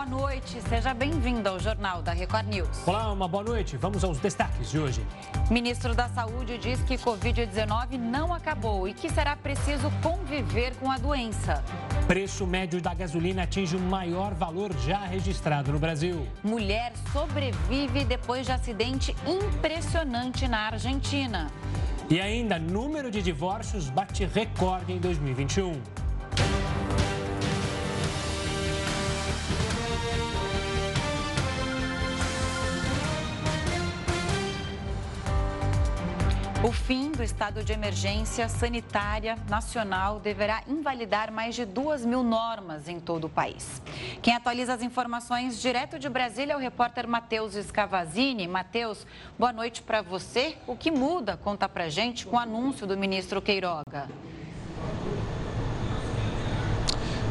boa noite. Seja bem-vindo ao Jornal da Record News. Olá, uma boa noite. Vamos aos destaques de hoje. Ministro da Saúde diz que Covid-19 não acabou e que será preciso conviver com a doença. Preço médio da gasolina atinge o maior valor já registrado no Brasil. Mulher sobrevive depois de acidente impressionante na Argentina. E ainda, número de divórcios bate recorde em 2021. O fim do estado de emergência sanitária nacional deverá invalidar mais de duas mil normas em todo o país. Quem atualiza as informações direto de Brasília é o repórter Matheus Scavazini. Matheus, boa noite para você. O que muda? Conta para gente com o anúncio do ministro Queiroga.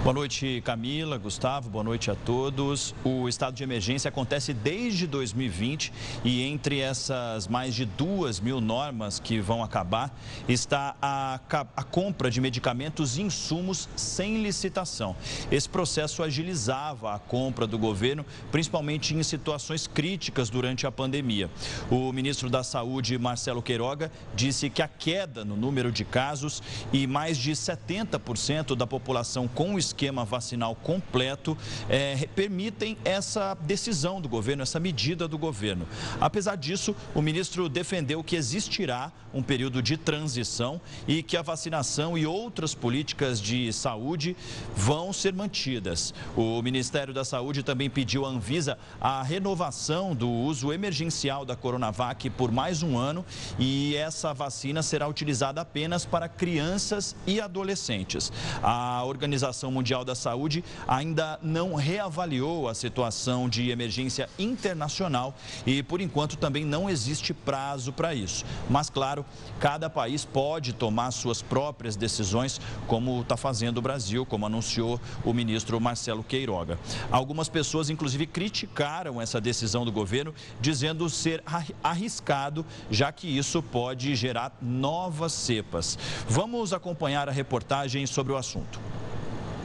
Boa noite, Camila, Gustavo, boa noite a todos. O estado de emergência acontece desde 2020 e entre essas mais de duas mil normas que vão acabar está a, a compra de medicamentos e insumos sem licitação. Esse processo agilizava a compra do governo, principalmente em situações críticas durante a pandemia. O ministro da Saúde, Marcelo Queiroga, disse que a queda no número de casos e mais de 70% da população com esquema vacinal completo é, permitem essa decisão do governo, essa medida do governo. Apesar disso, o ministro defendeu que existirá um período de transição e que a vacinação e outras políticas de saúde vão ser mantidas. O Ministério da Saúde também pediu à Anvisa a renovação do uso emergencial da Coronavac por mais um ano e essa vacina será utilizada apenas para crianças e adolescentes. A Organização Mundial da Saúde ainda não reavaliou a situação de emergência internacional e, por enquanto, também não existe prazo para isso. Mas, claro, cada país pode tomar suas próprias decisões, como está fazendo o Brasil, como anunciou o ministro Marcelo Queiroga. Algumas pessoas, inclusive, criticaram essa decisão do governo, dizendo ser arriscado, já que isso pode gerar novas cepas. Vamos acompanhar a reportagem sobre o assunto.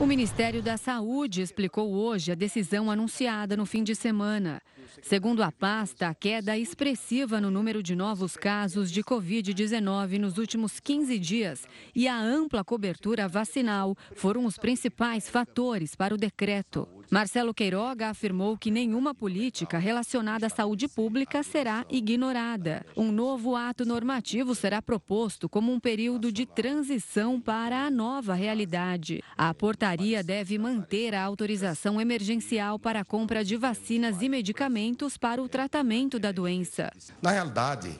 O Ministério da Saúde explicou hoje a decisão anunciada no fim de semana. Segundo a pasta, a queda expressiva no número de novos casos de Covid-19 nos últimos 15 dias e a ampla cobertura vacinal foram os principais fatores para o decreto. Marcelo Queiroga afirmou que nenhuma política relacionada à saúde pública será ignorada. Um novo ato normativo será proposto como um período de transição para a nova realidade. A portaria deve manter a autorização emergencial para a compra de vacinas e medicamentos para o tratamento da doença. Na realidade,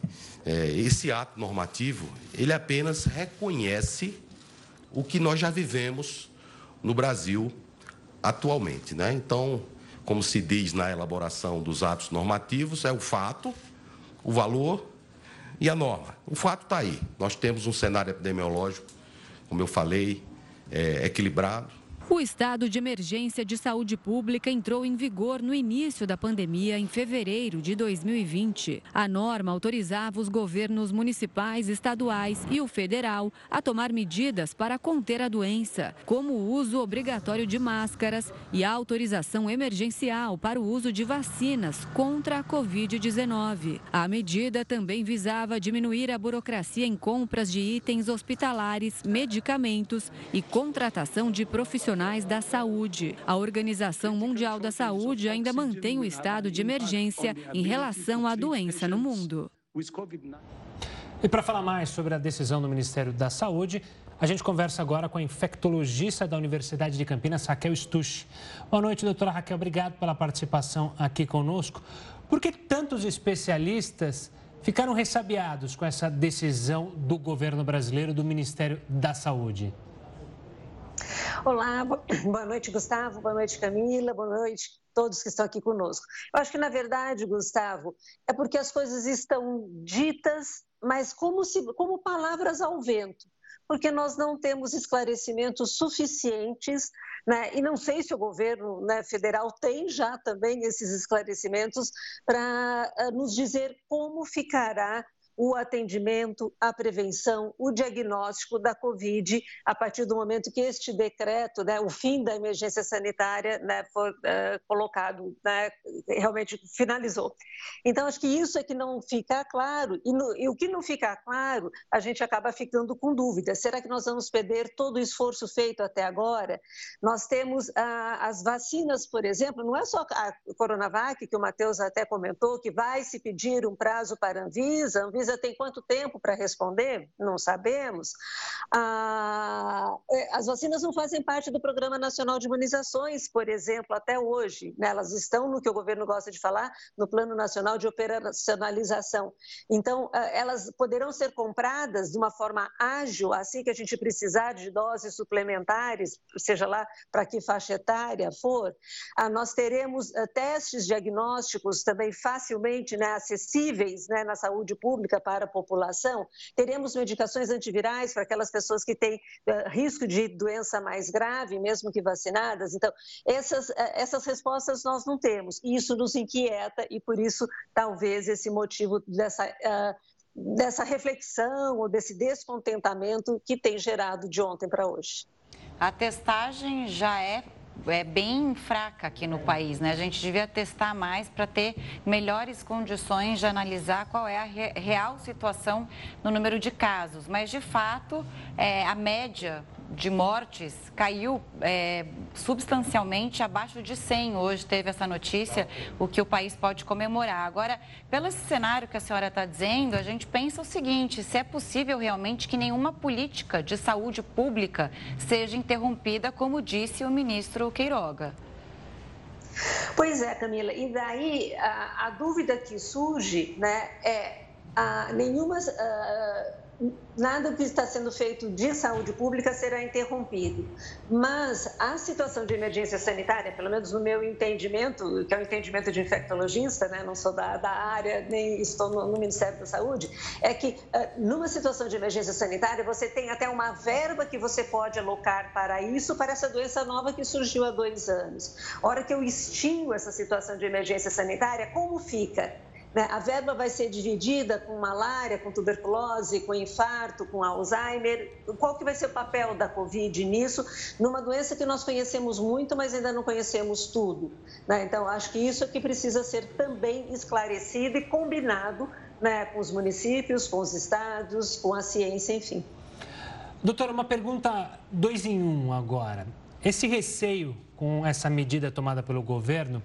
é, esse ato normativo, ele apenas reconhece o que nós já vivemos no Brasil atualmente. Né? Então, como se diz na elaboração dos atos normativos, é o fato, o valor e a norma. O fato está aí. Nós temos um cenário epidemiológico, como eu falei, é, equilibrado, o estado de emergência de saúde pública entrou em vigor no início da pandemia, em fevereiro de 2020. A norma autorizava os governos municipais, estaduais e o federal a tomar medidas para conter a doença, como o uso obrigatório de máscaras e a autorização emergencial para o uso de vacinas contra a Covid-19. A medida também visava diminuir a burocracia em compras de itens hospitalares, medicamentos e contratação de profissionais da saúde. A Organização Mundial da Saúde ainda mantém o estado de emergência em relação à doença no mundo. E para falar mais sobre a decisão do Ministério da Saúde, a gente conversa agora com a infectologista da Universidade de Campinas, Raquel Stusch. Boa noite, doutora Raquel. Obrigado pela participação aqui conosco. Por que tantos especialistas ficaram ressabiados com essa decisão do governo brasileiro, do Ministério da Saúde? Olá, boa noite, Gustavo, boa noite, Camila, boa noite todos que estão aqui conosco. Eu acho que, na verdade, Gustavo, é porque as coisas estão ditas, mas como, se, como palavras ao vento porque nós não temos esclarecimentos suficientes, né? e não sei se o governo né, federal tem já também esses esclarecimentos para uh, nos dizer como ficará o atendimento, a prevenção, o diagnóstico da Covid a partir do momento que este decreto, né, o fim da emergência sanitária, né, foi uh, colocado, né, realmente finalizou. Então, acho que isso é que não fica claro, e, no, e o que não fica claro, a gente acaba ficando com dúvida. Será que nós vamos perder todo o esforço feito até agora? Nós temos uh, as vacinas, por exemplo, não é só a Coronavac, que o Matheus até comentou, que vai se pedir um prazo para a Anvisa, a Anvisa tem quanto tempo para responder? Não sabemos. Ah, é, as vacinas não fazem parte do Programa Nacional de Imunizações, por exemplo, até hoje. Né? Elas estão no que o governo gosta de falar, no Plano Nacional de Operacionalização. Então, ah, elas poderão ser compradas de uma forma ágil, assim que a gente precisar de doses suplementares, seja lá para que faixa etária for. Ah, nós teremos ah, testes diagnósticos também facilmente né, acessíveis né, na saúde pública para a população. Teremos medicações antivirais para aquelas pessoas que têm uh, risco de doença mais grave, mesmo que vacinadas. Então, essas, uh, essas respostas nós não temos. E isso nos inquieta e, por isso, talvez esse motivo dessa. Uh, dessa reflexão ou desse descontentamento que tem gerado de ontem para hoje. A testagem já é é bem fraca aqui no país, né? A gente devia testar mais para ter melhores condições de analisar qual é a real situação no número de casos. Mas, de fato, é, a média de mortes caiu é, substancialmente abaixo de 100. Hoje teve essa notícia, o que o país pode comemorar. Agora, pelo cenário que a senhora está dizendo, a gente pensa o seguinte: se é possível realmente que nenhuma política de saúde pública seja interrompida, como disse o ministro Queiroga. Pois é, Camila. E daí a, a dúvida que surge né, é a, nenhuma. A, nada que está sendo feito de saúde pública será interrompido. Mas a situação de emergência sanitária, pelo menos no meu entendimento, que é o entendimento de infectologista, né, não sou da, da área, nem estou no, no, Ministério da Saúde, é que uh, numa situação de emergência sanitária você tem até uma verba que você pode alocar para isso, para essa doença nova que surgiu há dois anos. A hora que eu extingo essa situação de emergência sanitária, como fica? Né? A verba vai ser dividida com malária, com tuberculose, com infarto, com Alzheimer. Qual que vai ser o papel da Covid nisso, numa doença que nós conhecemos muito, mas ainda não conhecemos tudo? Né? Então, acho que isso é que precisa ser também esclarecido e combinado né, com os municípios, com os estados, com a ciência, enfim. Doutora, uma pergunta dois em um agora. Esse receio com essa medida tomada pelo governo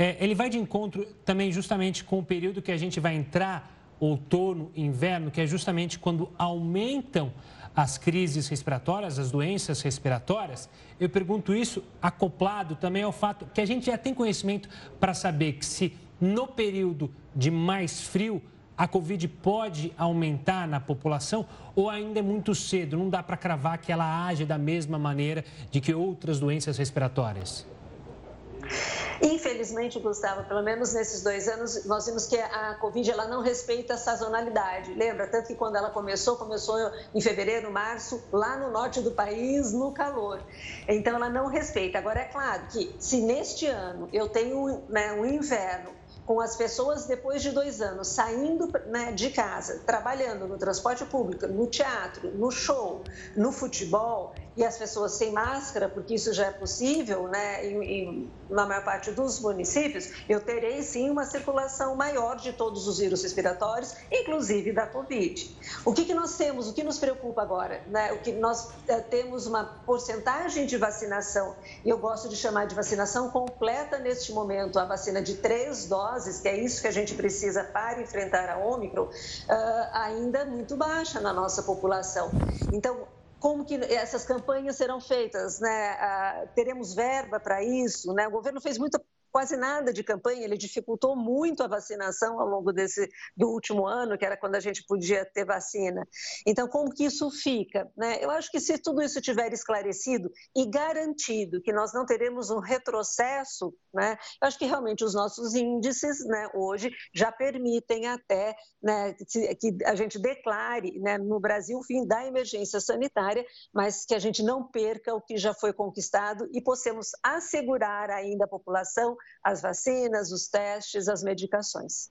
é, ele vai de encontro também justamente com o período que a gente vai entrar, outono, inverno, que é justamente quando aumentam as crises respiratórias, as doenças respiratórias. Eu pergunto isso acoplado também ao fato que a gente já tem conhecimento para saber que se no período de mais frio a Covid pode aumentar na população ou ainda é muito cedo, não dá para cravar que ela age da mesma maneira de que outras doenças respiratórias? Infelizmente, Gustavo, pelo menos nesses dois anos, nós vimos que a Covid ela não respeita a sazonalidade. Lembra? Tanto que quando ela começou, começou em fevereiro, março, lá no norte do país, no calor. Então, ela não respeita. Agora, é claro que se neste ano eu tenho né, um inverno com as pessoas depois de dois anos saindo né, de casa, trabalhando no transporte público, no teatro, no show, no futebol, e as pessoas sem máscara, porque isso já é possível, né, na maior parte dos municípios, eu terei sim uma circulação maior de todos os vírus respiratórios, inclusive da Covid. O que, que nós temos, o que nos preocupa agora? Né? O que nós é, temos uma porcentagem de vacinação, e eu gosto de chamar de vacinação completa neste momento, a vacina de três doses, que é isso que a gente precisa para enfrentar a Ômicron, uh, ainda muito baixa na nossa população. Então, como que essas campanhas serão feitas, né? Ah, teremos verba para isso, né? O governo fez muita quase nada de campanha, ele dificultou muito a vacinação ao longo desse do último ano, que era quando a gente podia ter vacina. Então, como que isso fica? Né? Eu acho que se tudo isso tiver esclarecido e garantido que nós não teremos um retrocesso, né? Eu acho que realmente os nossos índices, né, hoje já permitem até né, que a gente declare, né, no Brasil o fim da emergência sanitária, mas que a gente não perca o que já foi conquistado e possamos assegurar ainda a população as vacinas, os testes, as medicações.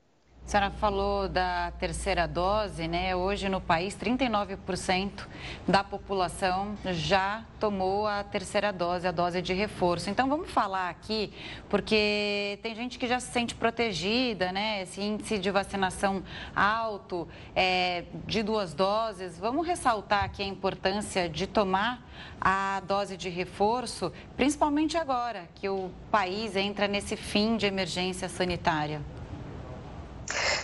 A senhora falou da terceira dose, né? Hoje no país, 39% da população já tomou a terceira dose, a dose de reforço. Então vamos falar aqui, porque tem gente que já se sente protegida, né? Esse índice de vacinação alto, é, de duas doses. Vamos ressaltar aqui a importância de tomar a dose de reforço, principalmente agora que o país entra nesse fim de emergência sanitária.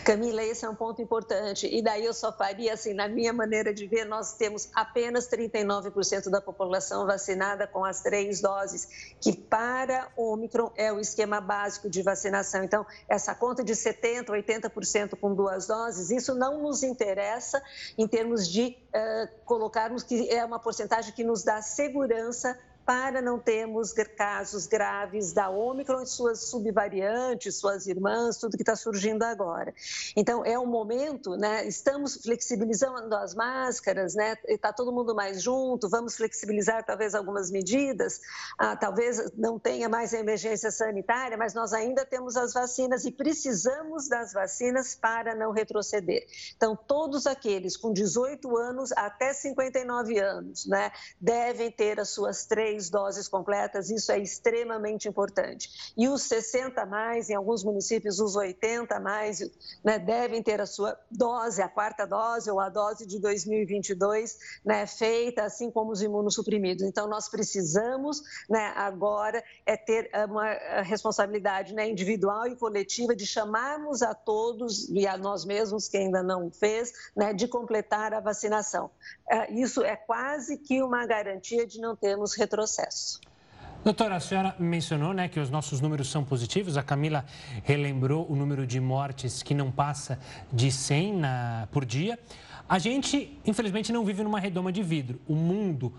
Camila, esse é um ponto importante. E daí eu só faria assim, na minha maneira de ver, nós temos apenas 39% da população vacinada com as três doses, que para o Omicron é o esquema básico de vacinação. Então, essa conta de 70%, 80% com duas doses, isso não nos interessa em termos de uh, colocarmos que é uma porcentagem que nos dá segurança para não termos casos graves da Ômicron e suas subvariantes, suas irmãs, tudo que está surgindo agora. Então, é um momento, né? Estamos flexibilizando as máscaras, né? Está todo mundo mais junto, vamos flexibilizar talvez algumas medidas, ah, talvez não tenha mais a emergência sanitária, mas nós ainda temos as vacinas e precisamos das vacinas para não retroceder. Então, todos aqueles com 18 anos até 59 anos, né, devem ter as suas três três doses completas, isso é extremamente importante. E os 60 mais, em alguns municípios, os 80 mais, né, devem ter a sua dose, a quarta dose ou a dose de 2022, né, feita, assim como os imunossuprimidos. Então, nós precisamos, né, agora, é ter uma responsabilidade né, individual e coletiva de chamarmos a todos e a nós mesmos, que ainda não fez, né, de completar a vacinação. É, isso é quase que uma garantia de não termos retrocessos processo. Doutora, a senhora mencionou né, que os nossos números são positivos. A Camila relembrou o número de mortes que não passa de 100 na, por dia. A gente, infelizmente, não vive numa redoma de vidro. O mundo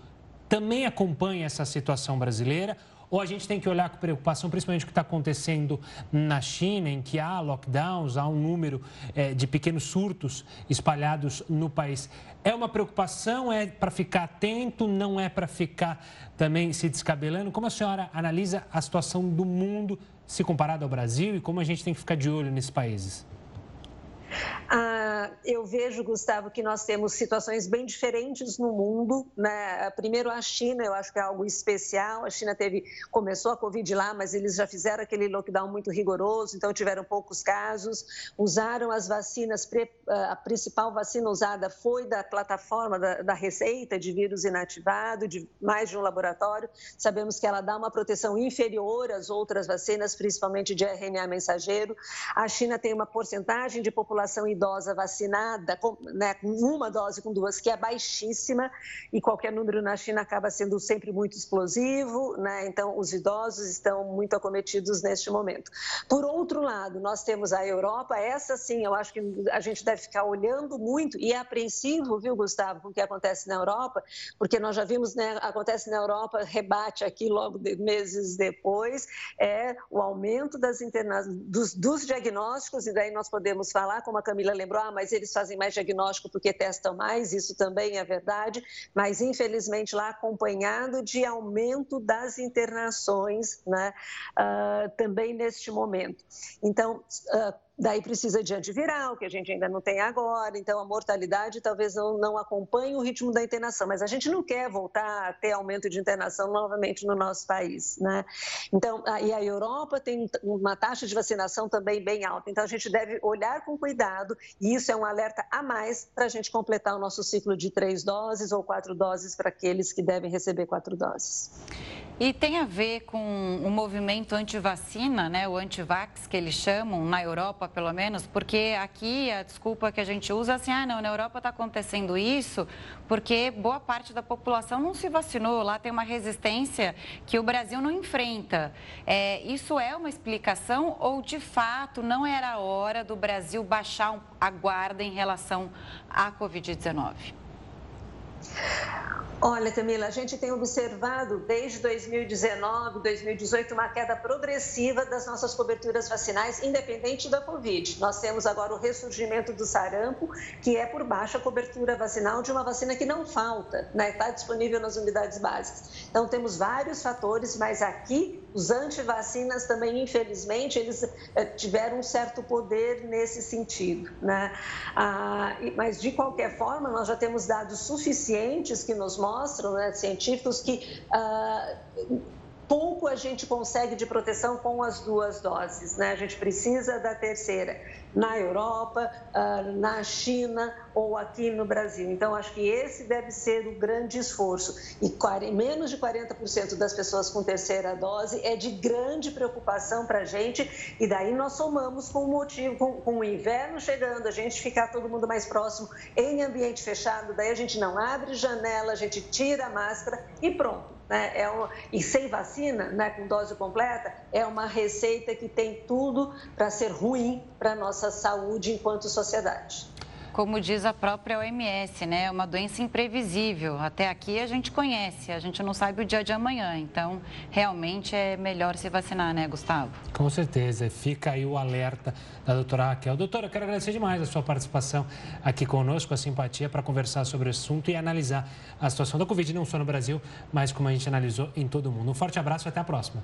também acompanha essa situação brasileira ou a gente tem que olhar com preocupação, principalmente o que está acontecendo na China, em que há lockdowns, há um número é, de pequenos surtos espalhados no país. É uma preocupação? É para ficar atento? Não é para ficar também se descabelando? Como a senhora analisa a situação do mundo se comparado ao Brasil e como a gente tem que ficar de olho nesses países? Ah, eu vejo, Gustavo, que nós temos situações bem diferentes no mundo. Né? Primeiro, a China, eu acho que é algo especial. A China teve, começou a Covid lá, mas eles já fizeram aquele lockdown muito rigoroso, então tiveram poucos casos. Usaram as vacinas, a principal vacina usada foi da plataforma da, da Receita de vírus inativado, de mais de um laboratório. Sabemos que ela dá uma proteção inferior às outras vacinas, principalmente de RNA mensageiro. A China tem uma porcentagem de população população idosa vacinada, com, né, com uma dose, com duas, que é baixíssima, e qualquer número na China acaba sendo sempre muito explosivo, né? então os idosos estão muito acometidos neste momento. Por outro lado, nós temos a Europa, essa sim, eu acho que a gente deve ficar olhando muito e é apreensivo, viu, Gustavo, com o que acontece na Europa, porque nós já vimos, né, acontece na Europa, rebate aqui logo de, meses depois, é o aumento das interna... dos, dos diagnósticos, e daí nós podemos falar como a Camila lembrou, ah, mas eles fazem mais diagnóstico porque testam mais, isso também é verdade, mas infelizmente lá acompanhado de aumento das internações, né, uh, também neste momento. Então, uh, Daí precisa de antiviral, que a gente ainda não tem agora, então a mortalidade talvez não, não acompanhe o ritmo da internação, mas a gente não quer voltar a ter aumento de internação novamente no nosso país, né? Então, e a Europa tem uma taxa de vacinação também bem alta, então a gente deve olhar com cuidado, e isso é um alerta a mais para a gente completar o nosso ciclo de três doses ou quatro doses para aqueles que devem receber quatro doses. E tem a ver com o movimento anti-vacina, né, o anti-vax que eles chamam, na Europa pelo menos, porque aqui a desculpa que a gente usa é assim, ah não, na Europa está acontecendo isso porque boa parte da população não se vacinou, lá tem uma resistência que o Brasil não enfrenta. É, isso é uma explicação ou de fato não era a hora do Brasil baixar a guarda em relação à Covid-19? Olha, Camila, a gente tem observado desde 2019, 2018 uma queda progressiva das nossas coberturas vacinais, independente da Covid. Nós temos agora o ressurgimento do sarampo, que é por baixa cobertura vacinal de uma vacina que não falta, né? está disponível nas unidades básicas. Então, temos vários fatores, mas aqui Os antivacinas também, infelizmente, eles eh, tiveram um certo poder nesse sentido. Né? Ah, mas, de qualquer forma, nós já temos dados suficientes que nos mostram, né, científicos, que ah, pouco a gente consegue de proteção com as duas doses, né? A gente precisa da terceira na Europa, ah, na China ou aqui no Brasil. Então, acho que esse deve ser o grande esforço. E menos de 40% das pessoas com terceira dose é de grande preocupação para a gente. E daí nós somamos com o motivo, com, com o inverno chegando, a gente ficar todo mundo mais próximo em ambiente fechado, daí a gente não abre janela, a gente tira a máscara e pronto né, é um, e sem vacina, né, com dose completa, é uma receita que tem tudo para ser ruim para a nossa saúde enquanto sociedade como diz a própria OMS, né? É uma doença imprevisível. Até aqui a gente conhece, a gente não sabe o dia de amanhã. Então, realmente é melhor se vacinar, né, Gustavo? Com certeza. Fica aí o alerta da doutora Raquel. Doutora, eu quero agradecer demais a sua participação aqui conosco, a simpatia para conversar sobre o assunto e analisar a situação da Covid, não só no Brasil, mas como a gente analisou em todo o mundo. Um forte abraço e até a próxima.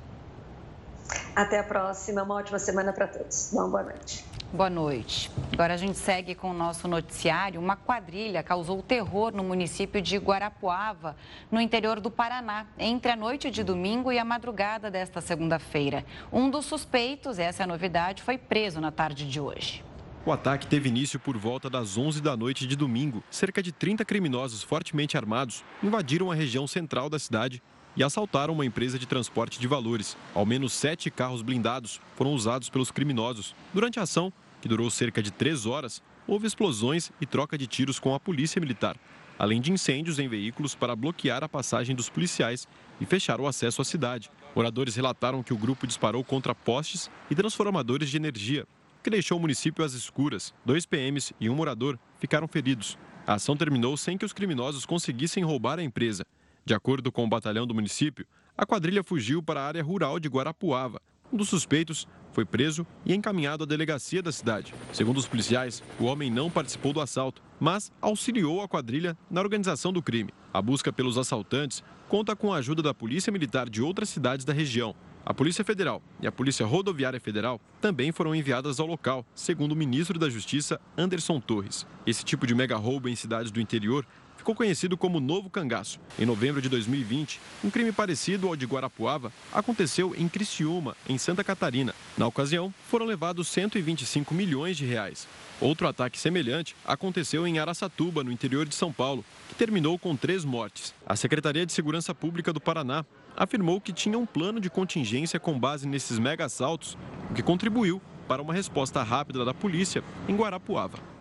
Até a próxima. Uma ótima semana para todos. Uma boa noite. Boa noite. Agora a gente segue com o nosso noticiário. Uma quadrilha causou terror no município de Guarapuava, no interior do Paraná, entre a noite de domingo e a madrugada desta segunda-feira. Um dos suspeitos, essa é a novidade, foi preso na tarde de hoje. O ataque teve início por volta das 11 da noite de domingo. Cerca de 30 criminosos fortemente armados invadiram a região central da cidade e assaltaram uma empresa de transporte de valores. Ao menos sete carros blindados foram usados pelos criminosos. Durante a ação, que durou cerca de três horas, houve explosões e troca de tiros com a polícia militar, além de incêndios em veículos para bloquear a passagem dos policiais e fechar o acesso à cidade. Moradores relataram que o grupo disparou contra postes e transformadores de energia, que deixou o município às escuras. Dois PMs e um morador ficaram feridos. A ação terminou sem que os criminosos conseguissem roubar a empresa. De acordo com o batalhão do município, a quadrilha fugiu para a área rural de Guarapuava. Um dos suspeitos foi preso e encaminhado à delegacia da cidade. Segundo os policiais, o homem não participou do assalto, mas auxiliou a quadrilha na organização do crime. A busca pelos assaltantes conta com a ajuda da Polícia Militar de outras cidades da região. A Polícia Federal e a Polícia Rodoviária Federal também foram enviadas ao local, segundo o ministro da Justiça, Anderson Torres. Esse tipo de mega roubo em cidades do interior ficou conhecido como Novo Cangaço. Em novembro de 2020, um crime parecido ao de Guarapuava aconteceu em Criciúma, em Santa Catarina. Na ocasião, foram levados 125 milhões de reais. Outro ataque semelhante aconteceu em Araçatuba, no interior de São Paulo, que terminou com três mortes. A Secretaria de Segurança Pública do Paraná afirmou que tinha um plano de contingência com base nesses mega assaltos, o que contribuiu para uma resposta rápida da polícia em Guarapuava.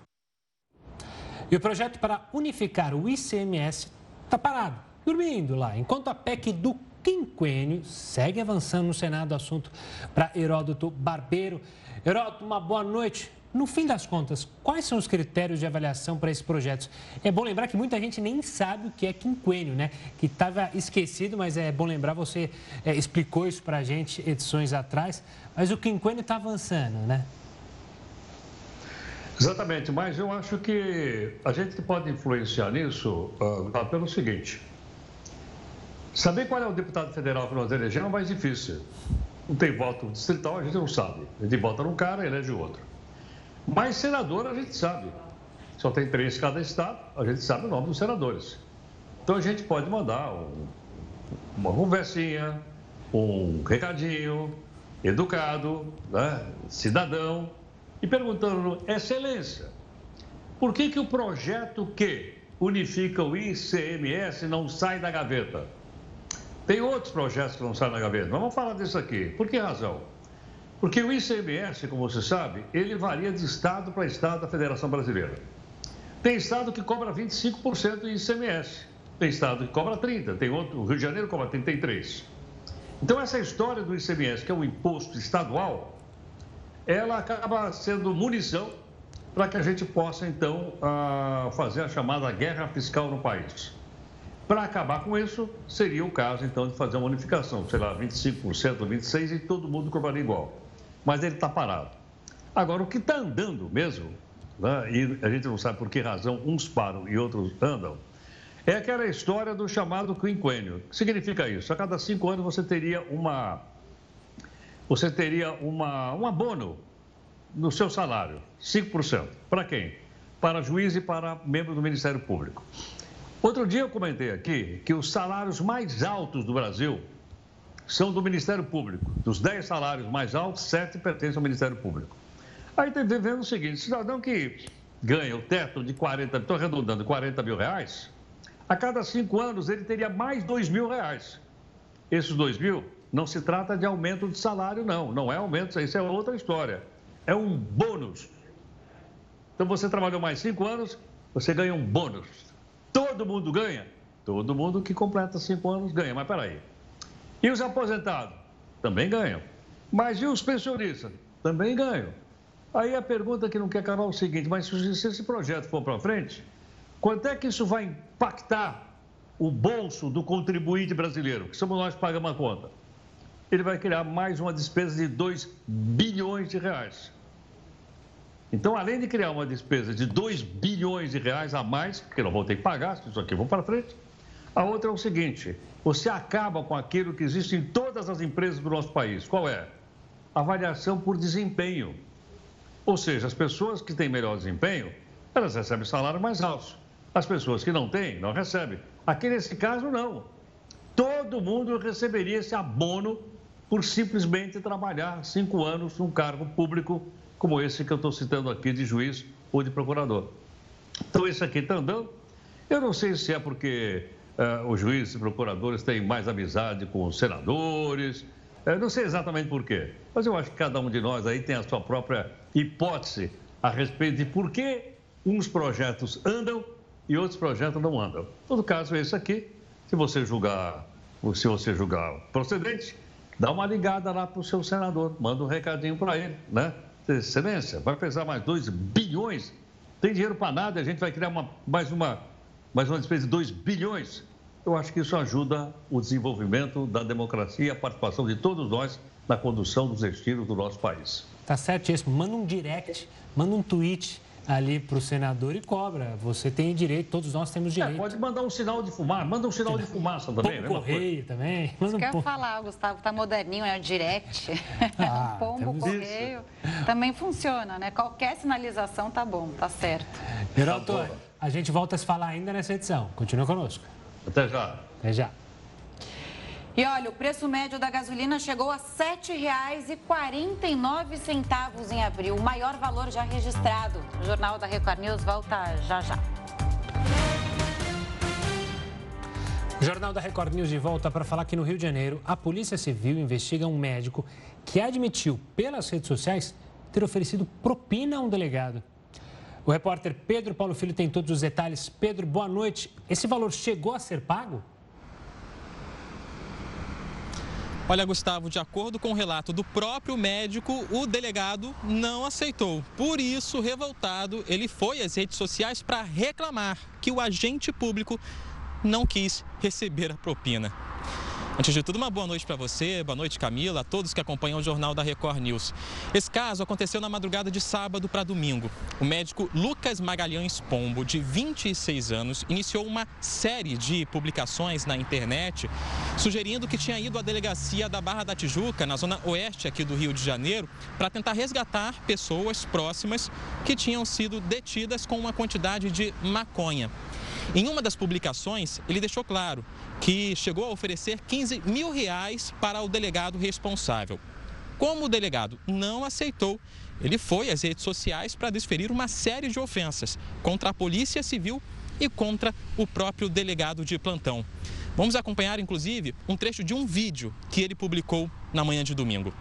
E o projeto para unificar o ICMS está parado, dormindo lá, enquanto a PEC do quinquênio segue avançando no Senado. Assunto para Heródoto Barbeiro. Heródoto, uma boa noite. No fim das contas, quais são os critérios de avaliação para esses projetos? É bom lembrar que muita gente nem sabe o que é quinquênio, né? Que estava esquecido, mas é bom lembrar, você é, explicou isso para a gente edições atrás. Mas o quinquênio está avançando, né? Exatamente, mas eu acho que a gente pode influenciar nisso uh, pelo seguinte. Saber qual é o deputado federal que nós elegemos é mais difícil. Não tem voto distrital, a gente não sabe. A gente vota num cara elege outro. Mas senador a gente sabe. Só tem três cada estado, a gente sabe o nome dos senadores. Então a gente pode mandar um, uma conversinha, um recadinho, educado, né? cidadão, e perguntando, Excelência, por que, que o projeto que unifica o ICMS não sai da gaveta? Tem outros projetos que não saem da gaveta. Vamos falar disso aqui. Por que razão? Porque o ICMS, como você sabe, ele varia de estado para estado da Federação Brasileira. Tem estado que cobra 25% do ICMS. Tem estado que cobra 30%. Tem outro, o Rio de Janeiro cobra 33%. Então, essa história do ICMS, que é um imposto estadual, ela acaba sendo munição para que a gente possa, então, fazer a chamada guerra fiscal no país. Para acabar com isso, seria o caso, então, de fazer uma unificação, sei lá, 25%, 26% e todo mundo cobraria igual. Mas ele está parado. Agora, o que está andando mesmo, né, e a gente não sabe por que razão uns param e outros andam, é aquela história do chamado quinquênio. O que significa isso? A cada cinco anos você teria uma você teria uma, um abono no seu salário, 5%. Para quem? Para juiz e para membro do Ministério Público. Outro dia eu comentei aqui que os salários mais altos do Brasil são do Ministério Público. Dos 10 salários mais altos, 7 pertencem ao Ministério Público. Aí está vendo o seguinte: cidadão que ganha o teto de 40, estou arredondando, 40 mil reais, a cada cinco anos ele teria mais 2 mil reais. Esses 2 mil não se trata de aumento de salário, não. Não é aumento, isso é outra história. É um bônus. Então você trabalhou mais cinco anos, você ganha um bônus. Todo mundo ganha? Todo mundo que completa cinco anos ganha. Mas peraí. E os aposentados? Também ganham. Mas e os pensionistas? Também ganham. Aí a pergunta que não quer calar é o seguinte: mas se esse projeto for para frente, quanto é que isso vai impactar o bolso do contribuinte brasileiro, que somos nós que pagamos a conta? Ele vai criar mais uma despesa de 2 bilhões de reais. Então, além de criar uma despesa de 2 bilhões de reais a mais, que não vou ter que pagar, se isso aqui for para frente, a outra é o seguinte: você acaba com aquilo que existe em todas as empresas do nosso país. Qual é? Avaliação por desempenho. Ou seja, as pessoas que têm melhor desempenho, elas recebem salário mais alto. As pessoas que não têm, não recebem. Aqui nesse caso, não. Todo mundo receberia esse abono por simplesmente trabalhar cinco anos num cargo público como esse que eu estou citando aqui de juiz ou de procurador. Então, esse aqui está andando. Eu não sei se é porque uh, os juízes e procuradores têm mais amizade com os senadores, eu não sei exatamente por quê, mas eu acho que cada um de nós aí tem a sua própria hipótese a respeito de por que uns projetos andam e outros projetos não andam. No caso, esse aqui, se você julgar, se você julgar procedente, dá uma ligada lá para o seu senador, manda um recadinho para ele, né? Excelência, vai pesar mais 2 bilhões, tem dinheiro para nada, a gente vai criar uma, mais, uma, mais uma despesa de 2 bilhões eu acho que isso ajuda o desenvolvimento da democracia a participação de todos nós na condução dos destinos do nosso país. Tá certíssimo. Manda um direct, manda um tweet ali para o senador e cobra. Você tem direito, todos nós temos é, direito. É, pode mandar um sinal de fumaça, manda um sinal de fumaça também. Pombo correio também. Manda Isso um que falar, Gustavo, tá moderninho, é o direct. Ah, Pombo correio isso. também funciona, né? Qualquer sinalização tá bom, tá certo. Geraldo, tá a gente volta a se falar ainda nessa edição. Continua conosco. Até já. Até já. E olha, o preço médio da gasolina chegou a R$ 7,49 em abril, o maior valor já registrado. O Jornal da Record News volta já já. Jornal da Record News de volta para falar que no Rio de Janeiro, a Polícia Civil investiga um médico que admitiu pelas redes sociais ter oferecido propina a um delegado. O repórter Pedro Paulo Filho tem todos os detalhes. Pedro, boa noite. Esse valor chegou a ser pago? Olha, Gustavo, de acordo com o relato do próprio médico, o delegado não aceitou. Por isso, revoltado, ele foi às redes sociais para reclamar que o agente público não quis receber a propina. Antes de tudo, uma boa noite para você, boa noite Camila, a todos que acompanham o Jornal da Record News. Esse caso aconteceu na madrugada de sábado para domingo. O médico Lucas Magalhães Pombo, de 26 anos, iniciou uma série de publicações na internet sugerindo que tinha ido à delegacia da Barra da Tijuca, na zona oeste aqui do Rio de Janeiro, para tentar resgatar pessoas próximas que tinham sido detidas com uma quantidade de maconha. Em uma das publicações, ele deixou claro que chegou a oferecer 15 mil reais para o delegado responsável. Como o delegado não aceitou, ele foi às redes sociais para desferir uma série de ofensas contra a Polícia Civil e contra o próprio delegado de plantão. Vamos acompanhar, inclusive, um trecho de um vídeo que ele publicou na manhã de domingo.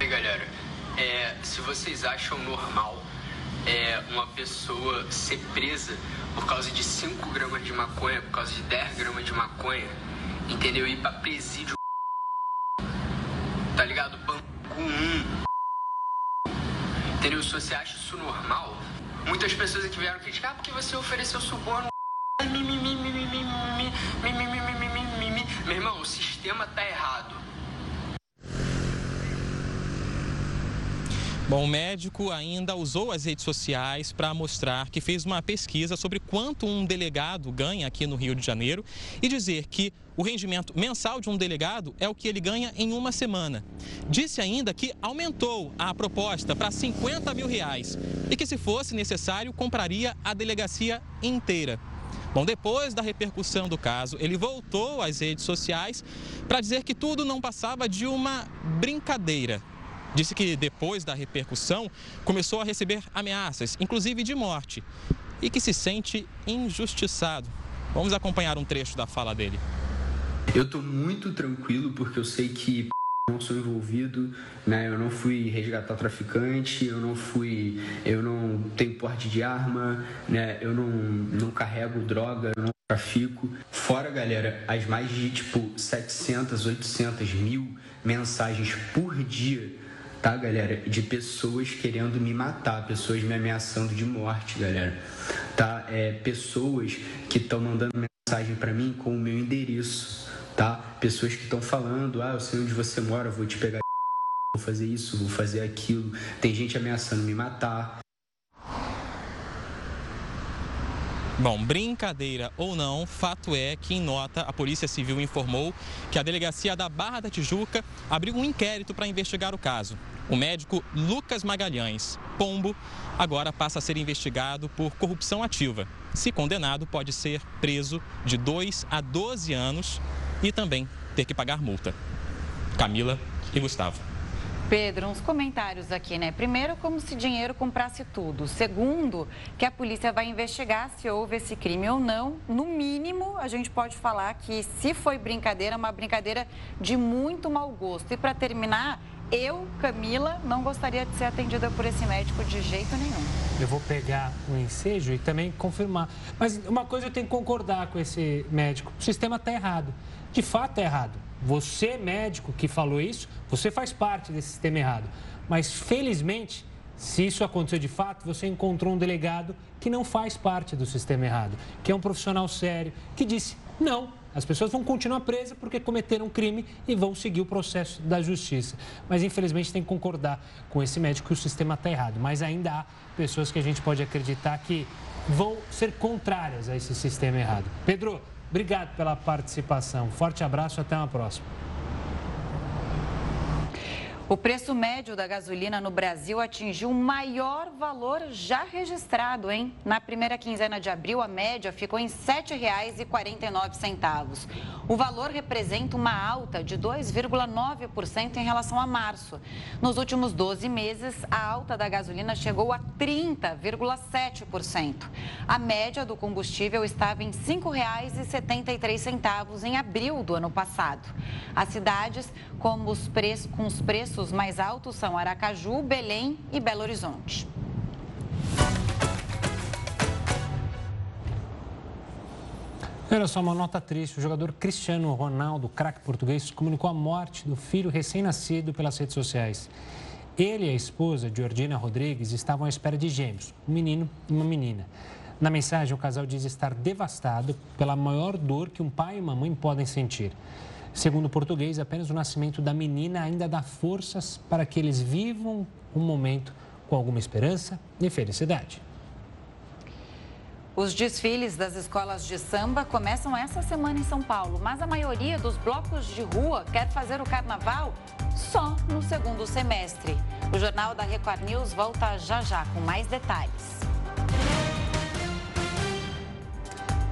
E galera, é, se vocês acham normal é, uma pessoa ser presa por causa de 5 gramas de maconha, por causa de 10 gramas de maconha, entendeu? Ir pra presídio, tá ligado? Banco 1. Entendeu? Se você acha isso normal, muitas pessoas aqui vieram criticar ah, porque você ofereceu suborno. Meu irmão, o sistema tá errado. Bom, o médico ainda usou as redes sociais para mostrar que fez uma pesquisa sobre quanto um delegado ganha aqui no Rio de Janeiro e dizer que o rendimento mensal de um delegado é o que ele ganha em uma semana. Disse ainda que aumentou a proposta para 50 mil reais e que, se fosse necessário, compraria a delegacia inteira. Bom, depois da repercussão do caso, ele voltou às redes sociais para dizer que tudo não passava de uma brincadeira. Disse que depois da repercussão começou a receber ameaças, inclusive de morte, e que se sente injustiçado. Vamos acompanhar um trecho da fala dele. Eu estou muito tranquilo porque eu sei que não sou envolvido, né? Eu não fui resgatar traficante, eu não fui, eu não tenho porte de arma, né? Eu não, não carrego droga, eu não trafico. Fora, galera, as mais de tipo 700, 800 mil mensagens por dia tá, galera? De pessoas querendo me matar, pessoas me ameaçando de morte, galera. Tá? É, pessoas que estão mandando mensagem para mim com o meu endereço, tá? Pessoas que estão falando, ah, eu sei onde você mora, vou te pegar, vou fazer isso, vou fazer aquilo. Tem gente ameaçando me matar. Bom, brincadeira ou não, fato é que em nota a Polícia Civil informou que a delegacia da Barra da Tijuca abriu um inquérito para investigar o caso. O médico Lucas Magalhães Pombo agora passa a ser investigado por corrupção ativa. Se condenado, pode ser preso de 2 a 12 anos e também ter que pagar multa. Camila e Gustavo. Pedro, uns comentários aqui, né? Primeiro, como se dinheiro comprasse tudo. Segundo, que a polícia vai investigar se houve esse crime ou não. No mínimo, a gente pode falar que se foi brincadeira, é uma brincadeira de muito mau gosto. E para terminar, eu, Camila, não gostaria de ser atendida por esse médico de jeito nenhum. Eu vou pegar o ensejo e também confirmar. Mas uma coisa eu tenho que concordar com esse médico: o sistema está errado. De fato, está errado. Você, médico, que falou isso, você faz parte desse sistema errado. Mas, felizmente, se isso aconteceu de fato, você encontrou um delegado que não faz parte do sistema errado, que é um profissional sério, que disse: não, as pessoas vão continuar presas porque cometeram um crime e vão seguir o processo da justiça. Mas, infelizmente, tem que concordar com esse médico que o sistema está errado. Mas ainda há pessoas que a gente pode acreditar que vão ser contrárias a esse sistema errado. Pedro, obrigado pela participação. Forte abraço, até uma próxima. O preço médio da gasolina no Brasil atingiu o maior valor já registrado, hein? Na primeira quinzena de abril, a média ficou em R$ 7,49. O valor representa uma alta de 2,9% em relação a março. Nos últimos 12 meses, a alta da gasolina chegou a 30,7%. A média do combustível estava em R$ 5,73 em abril do ano passado. As cidades com os preços preços mais altos são Aracaju, Belém e Belo Horizonte. Olha só, uma nota triste. O jogador Cristiano Ronaldo, craque português, comunicou a morte do filho recém-nascido pelas redes sociais. Ele e a esposa, Georgina Rodrigues, estavam à espera de gêmeos, um menino e uma menina. Na mensagem, o casal diz estar devastado pela maior dor que um pai e uma mãe podem sentir. Segundo o português, apenas o nascimento da menina ainda dá forças para que eles vivam um momento com alguma esperança e felicidade. Os desfiles das escolas de samba começam essa semana em São Paulo, mas a maioria dos blocos de rua quer fazer o carnaval só no segundo semestre. O Jornal da Record News volta já já com mais detalhes.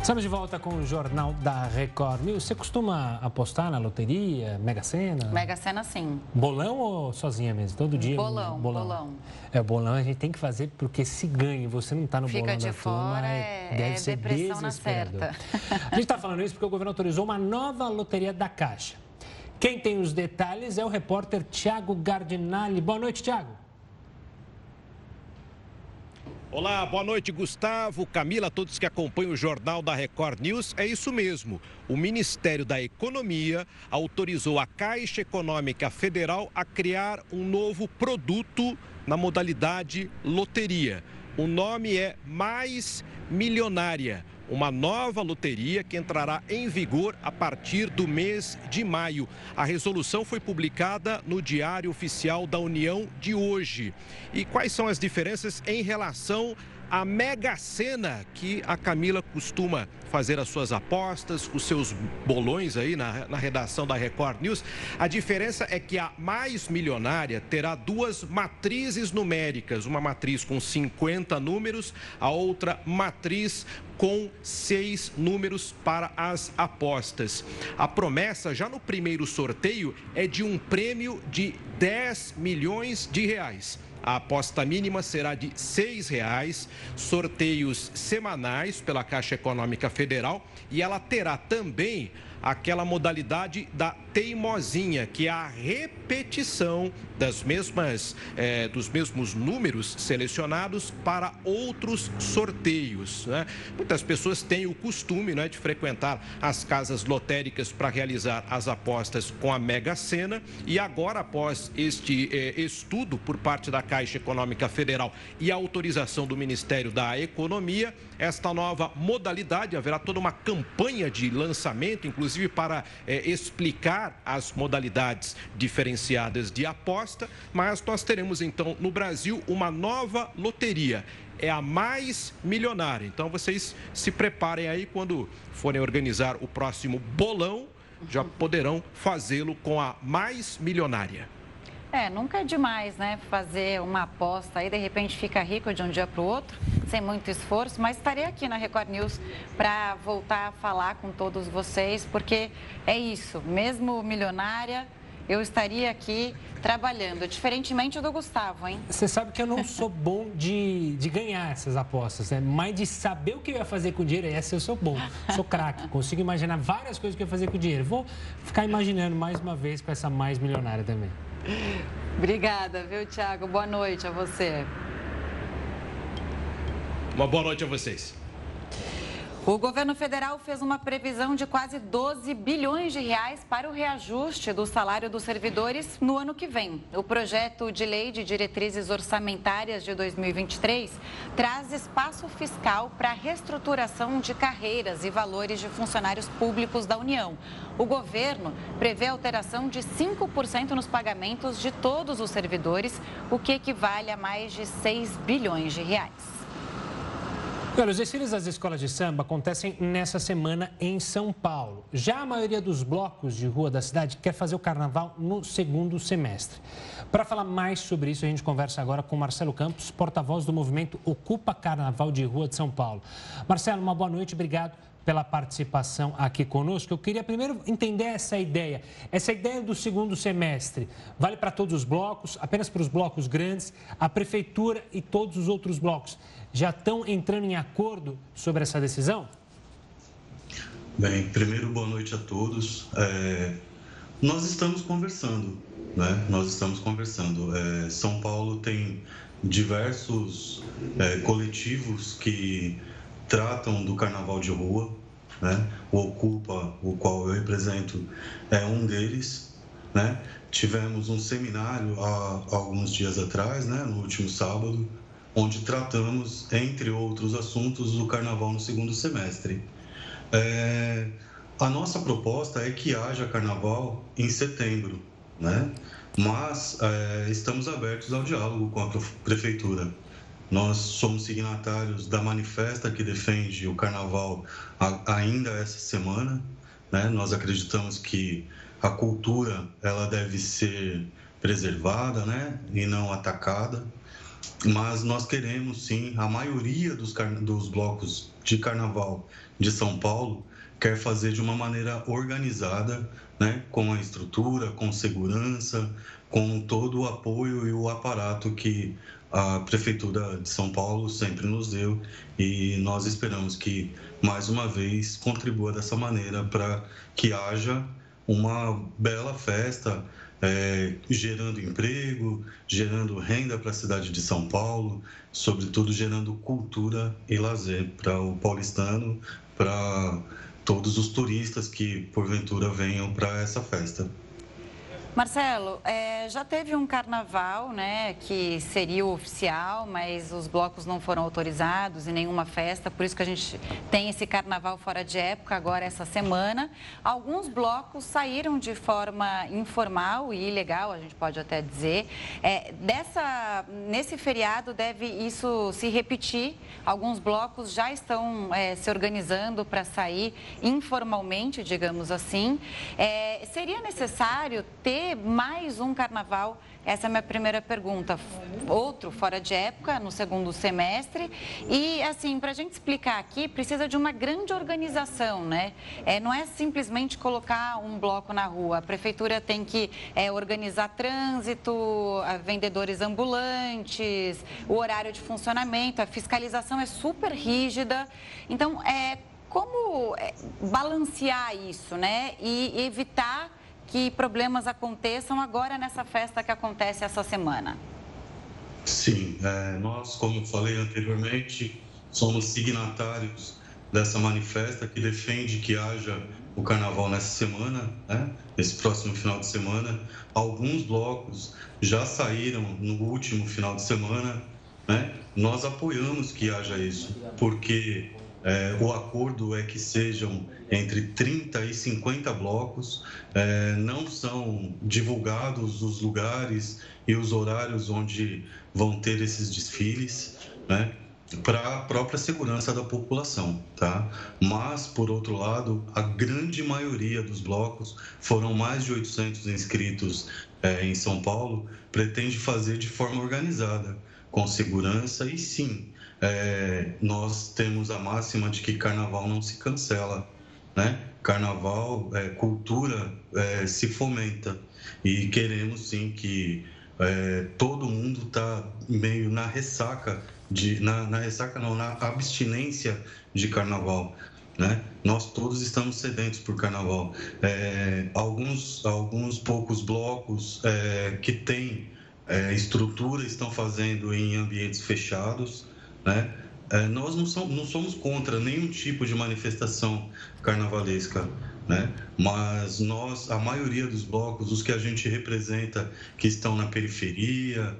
Estamos de volta com o Jornal da Record News. Você costuma apostar na loteria, Mega Sena? Mega Sena, sim. Bolão ou sozinha mesmo? Todo dia? Bolão, bolão. bolão. É, bolão a gente tem que fazer porque se ganha você não está no Fica bolão de da fora, turma, é, deve é ser depressão na certa. A gente está falando isso porque o governo autorizou uma nova loteria da Caixa. Quem tem os detalhes é o repórter Tiago Gardinali. Boa noite, Tiago. Olá, boa noite, Gustavo, Camila, todos que acompanham o Jornal da Record News. É isso mesmo. O Ministério da Economia autorizou a Caixa Econômica Federal a criar um novo produto na modalidade loteria. O nome é Mais Milionária. Uma nova loteria que entrará em vigor a partir do mês de maio. A resolução foi publicada no Diário Oficial da União de hoje. E quais são as diferenças em relação a Mega Sena, que a Camila costuma fazer as suas apostas, os seus bolões aí na, na redação da Record News. A diferença é que a mais milionária terá duas matrizes numéricas, uma matriz com 50 números, a outra matriz com seis números para as apostas. A promessa, já no primeiro sorteio, é de um prêmio de 10 milhões de reais. A aposta mínima será de R$ 6,00, sorteios semanais pela Caixa Econômica Federal. E ela terá também aquela modalidade da teimosinha, que é a repetição das mesmas, é, dos mesmos números selecionados para outros sorteios. Né? Muitas pessoas têm o costume né, de frequentar as casas lotéricas para realizar as apostas com a Mega Sena e agora, após este é, estudo por parte da Caixa Econômica Federal e a autorização do Ministério da Economia, esta nova modalidade haverá toda uma campanha de lançamento, inclusive para é, explicar as modalidades diferenciadas de aposta, mas nós teremos então no Brasil uma nova loteria é a mais milionária. Então vocês se preparem aí quando forem organizar o próximo bolão, já poderão fazê-lo com a mais milionária. É, nunca é demais, né? Fazer uma aposta aí, de repente fica rico de um dia para o outro, sem muito esforço. Mas estarei aqui na Record News para voltar a falar com todos vocês, porque é isso, mesmo milionária, eu estaria aqui trabalhando, diferentemente do Gustavo, hein? Você sabe que eu não sou bom de, de ganhar essas apostas, né? Mas de saber o que eu ia fazer com o dinheiro, essa eu sou bom, sou craque, consigo imaginar várias coisas que eu ia fazer com o dinheiro. Vou ficar imaginando mais uma vez com essa mais milionária também. Obrigada, viu, Tiago? Boa noite a você. Uma boa noite a vocês. O governo federal fez uma previsão de quase 12 bilhões de reais para o reajuste do salário dos servidores no ano que vem. O projeto de lei de diretrizes orçamentárias de 2023 traz espaço fiscal para a reestruturação de carreiras e valores de funcionários públicos da União. O governo prevê alteração de 5% nos pagamentos de todos os servidores, o que equivale a mais de 6 bilhões de reais. Os desfiles das escolas de samba acontecem nessa semana em São Paulo. Já a maioria dos blocos de rua da cidade quer fazer o carnaval no segundo semestre. Para falar mais sobre isso, a gente conversa agora com Marcelo Campos, porta-voz do movimento Ocupa Carnaval de Rua de São Paulo. Marcelo, uma boa noite, obrigado pela participação aqui conosco. Eu queria primeiro entender essa ideia. Essa ideia do segundo semestre vale para todos os blocos, apenas para os blocos grandes, a prefeitura e todos os outros blocos já estão entrando em acordo sobre essa decisão? Bem, primeiro, boa noite a todos. É, nós estamos conversando, né? Nós estamos conversando. É, São Paulo tem diversos é, coletivos que tratam do carnaval de rua, né? O Ocupa, o qual eu represento, é um deles, né? Tivemos um seminário há alguns dias atrás, né? No último sábado, onde tratamos, entre outros assuntos, o carnaval no segundo semestre. É, a nossa proposta é que haja carnaval em setembro, né? mas é, estamos abertos ao diálogo com a prefeitura. Nós somos signatários da manifesta que defende o carnaval ainda essa semana. Né? Nós acreditamos que a cultura ela deve ser preservada né? e não atacada mas nós queremos sim, a maioria dos, dos blocos de carnaval de São Paulo quer fazer de uma maneira organizada, né, com a estrutura, com segurança, com todo o apoio e o aparato que a Prefeitura de São Paulo sempre nos deu. E nós esperamos que, mais uma vez, contribua dessa maneira para que haja uma bela festa é, gerando emprego, gerando renda para a cidade de São Paulo, sobretudo gerando cultura e lazer para o paulistano, para todos os turistas que porventura venham para essa festa. Marcelo, é, já teve um carnaval, né, que seria o oficial, mas os blocos não foram autorizados e nenhuma festa, por isso que a gente tem esse carnaval fora de época agora essa semana. Alguns blocos saíram de forma informal e ilegal, a gente pode até dizer. É, dessa, nesse feriado deve isso se repetir. Alguns blocos já estão é, se organizando para sair informalmente, digamos assim. É, seria necessário ter mais um carnaval? Essa é a minha primeira pergunta. Outro fora de época, no segundo semestre. E, assim, para a gente explicar aqui, precisa de uma grande organização, né? É, não é simplesmente colocar um bloco na rua. A prefeitura tem que é, organizar trânsito, vendedores ambulantes, o horário de funcionamento, a fiscalização é super rígida. Então, é, como é, balancear isso, né? E evitar que problemas aconteçam agora nessa festa que acontece essa semana? Sim, é, nós, como falei anteriormente, somos signatários dessa manifesta que defende que haja o carnaval nessa semana, né? próximo final de semana. Alguns blocos já saíram no último final de semana. Né? Nós apoiamos que haja isso, porque é, o acordo é que sejam entre 30 e 50 blocos, é, não são divulgados os lugares e os horários onde vão ter esses desfiles, né? para a própria segurança da população, tá? Mas, por outro lado, a grande maioria dos blocos, foram mais de 800 inscritos é, em São Paulo, pretende fazer de forma organizada, com segurança e sim, é, nós temos a máxima de que carnaval não se cancela, né? Carnaval, é, cultura é, se fomenta e queremos sim que é, todo mundo está meio na ressaca de na, na, ressaca não na abstinência de carnaval né nós todos estamos sedentos por carnaval é, alguns alguns poucos blocos é, que têm é, estrutura estão fazendo em ambientes fechados né? É, nós não somos, não somos contra nenhum tipo de manifestação carnavalesca, né? mas nós, a maioria dos blocos, os que a gente representa, que estão na periferia,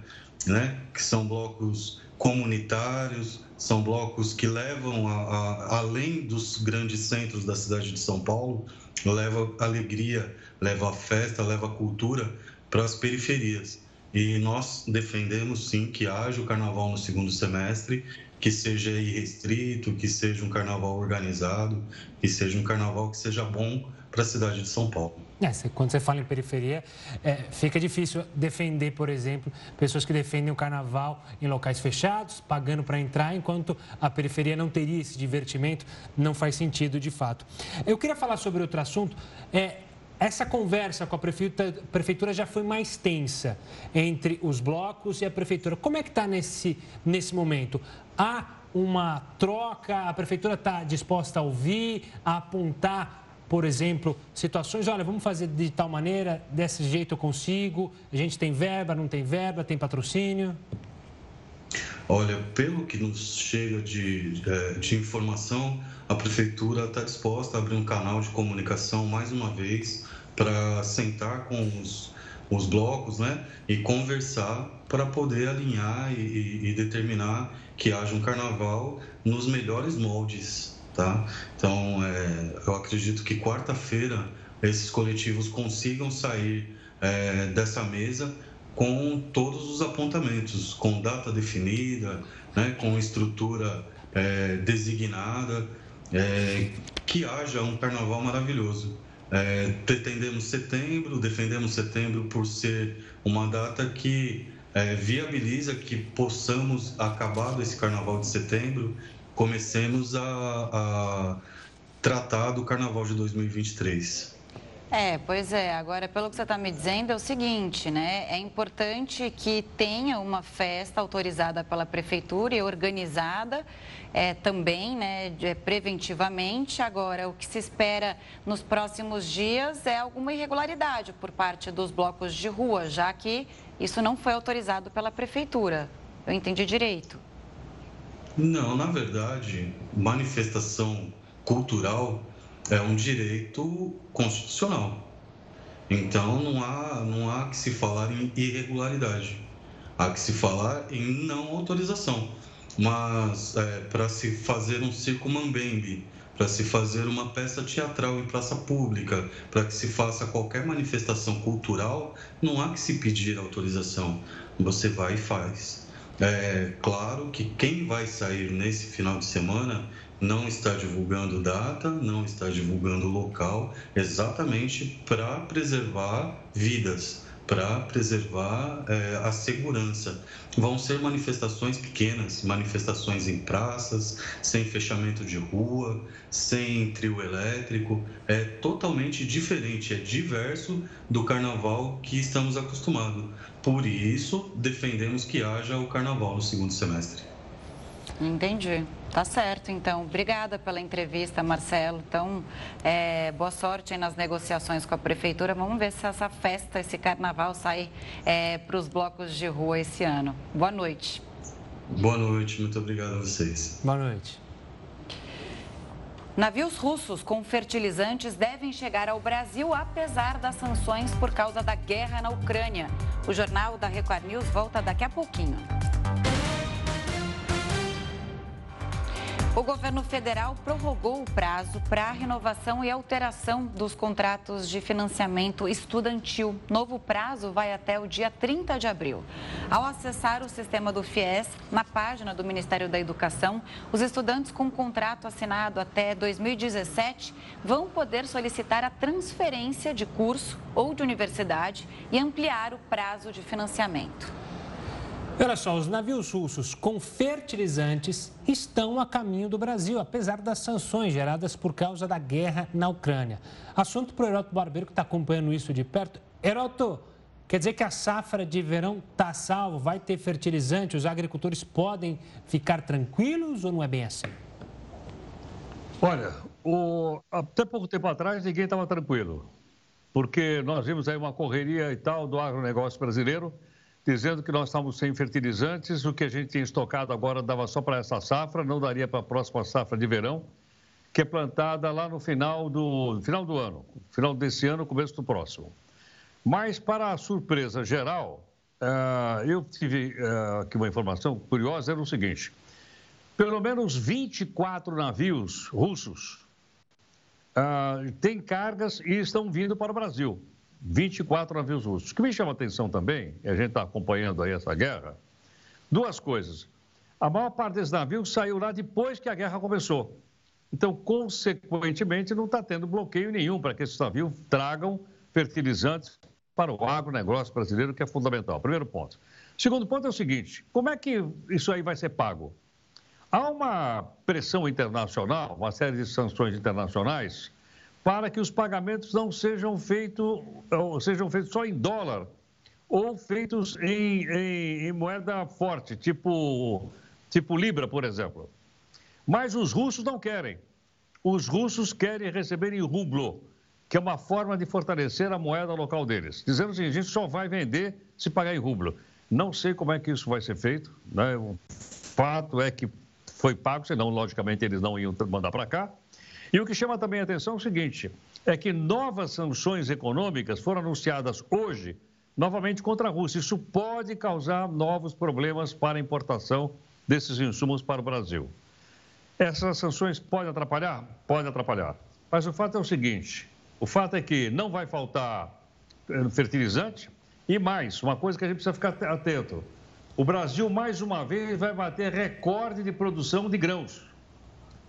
né? que são blocos comunitários, são blocos que levam a, a, além dos grandes centros da cidade de São Paulo, leva alegria, leva festa, leva cultura para as periferias. E nós defendemos sim que haja o carnaval no segundo semestre, que seja irrestrito, que seja um carnaval organizado, que seja um carnaval que seja bom para a cidade de São Paulo. É, quando você fala em periferia, é, fica difícil defender, por exemplo, pessoas que defendem o carnaval em locais fechados, pagando para entrar, enquanto a periferia não teria esse divertimento, não faz sentido de fato. Eu queria falar sobre outro assunto. É, essa conversa com a prefeitura, já foi mais tensa entre os blocos e a prefeitura. Como é que está nesse, nesse momento? Há uma troca? A prefeitura está disposta a ouvir, a apontar, por exemplo, situações? Olha, vamos fazer de tal maneira, desse jeito eu consigo. A gente tem verba, não tem verba, tem patrocínio? Olha, pelo que nos chega de, de, de informação, a prefeitura está disposta a abrir um canal de comunicação mais uma vez para sentar com os, os blocos né, e conversar para poder alinhar e, e, determinar que haja um carnaval nos melhores moldes. Tá? Então, é, eu acredito que quarta-feira esses coletivos consigam sair é, dessa mesa com todos os apontamentos, com data definida, né, com estrutura é, designada, é, que haja um carnaval maravilhoso. É, pretendemos setembro, defendemos setembro por ser uma data que é, viabiliza que possamos, acabado esse carnaval de setembro, comecemos a, a tratar do carnaval de 2023. É, pois é. Agora, pelo que você está me dizendo, é o seguinte, né? É importante que tenha uma festa autorizada pela prefeitura e organizada é, também, né, de, preventivamente. Agora, o que se espera nos próximos dias é alguma irregularidade por parte dos blocos de rua, já que isso não foi autorizado pela prefeitura. Eu entendi direito. Não, na verdade, manifestação cultural é um direito constitucional. Então não há, não há que se falar em irregularidade, há que se falar em não autorização. Mas é, para se fazer um circo mambembe, para se fazer uma peça teatral em praça pública, para que se faça qualquer manifestação cultural, não há que se pedir autorização. Você vai e faz. É claro que quem vai sair nesse final de semana não está divulgando data, não está divulgando local, exatamente para preservar vidas, para preservar é, a segurança. Vão ser manifestações pequenas, manifestações em praças, sem fechamento de rua, sem trio elétrico. É totalmente diferente, é diverso do carnaval que estamos acostumados. Por isso, defendemos que haja o carnaval no segundo semestre. Entendi. Tá certo, então. Obrigada pela entrevista, Marcelo. Então, é, boa sorte nas negociações com a Prefeitura. Vamos ver se essa festa, esse carnaval sai é, para os blocos de rua esse ano. Boa noite. Boa noite, muito obrigado a vocês. Boa noite. Navios russos com fertilizantes devem chegar ao Brasil apesar das sanções por causa da guerra na Ucrânia. O jornal da Record News volta daqui a pouquinho. O governo federal prorrogou o prazo para a renovação e alteração dos contratos de financiamento estudantil. Novo prazo vai até o dia 30 de abril. Ao acessar o sistema do FIES, na página do Ministério da Educação, os estudantes com contrato assinado até 2017 vão poder solicitar a transferência de curso ou de universidade e ampliar o prazo de financiamento. Olha só, os navios russos com fertilizantes estão a caminho do Brasil, apesar das sanções geradas por causa da guerra na Ucrânia. Assunto para o Heroto Barbeiro, que está acompanhando isso de perto. Heroto, quer dizer que a safra de verão está salvo, vai ter fertilizante, os agricultores podem ficar tranquilos ou não é bem assim? Olha, o... até pouco tempo atrás ninguém estava tranquilo, porque nós vimos aí uma correria e tal do agronegócio brasileiro dizendo que nós estamos sem fertilizantes, o que a gente tinha estocado agora dava só para essa safra, não daria para a próxima safra de verão, que é plantada lá no final do, final do ano, final desse ano, começo do próximo. Mas, para a surpresa geral, uh, eu tive uh, aqui uma informação curiosa, era o seguinte, pelo menos 24 navios russos uh, têm cargas e estão vindo para o Brasil. 24 navios russos. O que me chama a atenção também, e a gente está acompanhando aí essa guerra, duas coisas. A maior parte desses navios saiu lá depois que a guerra começou. Então, consequentemente, não está tendo bloqueio nenhum para que esses navios tragam fertilizantes para o agronegócio brasileiro, que é fundamental. Primeiro ponto. Segundo ponto é o seguinte: como é que isso aí vai ser pago? Há uma pressão internacional, uma série de sanções internacionais para que os pagamentos não sejam feitos, sejam feitos só em dólar ou feitos em, em, em, moeda forte, tipo, tipo Libra, por exemplo. Mas os russos não querem. Os russos querem receber em rublo, que é uma forma de fortalecer a moeda local deles. Dizendo assim, a gente só vai vender se pagar em rublo. Não sei como é que isso vai ser feito. Né? O fato é que foi pago, senão, logicamente, eles não iam mandar para cá. E o que chama também a atenção é o seguinte: é que novas sanções econômicas foram anunciadas hoje, novamente contra a Rússia. Isso pode causar novos problemas para a importação desses insumos para o Brasil. Essas sanções podem atrapalhar? Podem atrapalhar. Mas o fato é o seguinte: o fato é que não vai faltar eh, fertilizante e mais, uma coisa que a gente precisa ficar atento: o Brasil, mais uma vez, vai bater recorde de produção de grãos.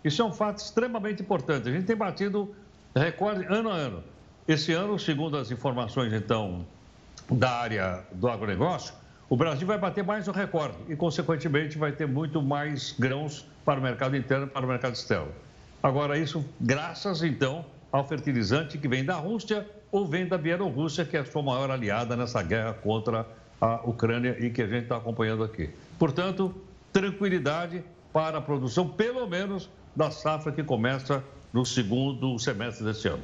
Isso é um fato extremamente importante. A gente tem batido recorde ano a ano. Esse ano, segundo as informações, então, da área do agronegócio, o Brasil vai bater mais um recorde e, consequentemente, vai ter muito mais grãos para o mercado interno e para o mercado externo. Agora, isso graças, então, ao fertilizante que vem da Rússia ou vem da Bielorrússia, que é a sua maior aliada nessa guerra contra a Ucrânia e que a gente está acompanhando aqui. Portanto, tranquilidade para a produção, pelo menos da safra que começa no segundo semestre deste ano.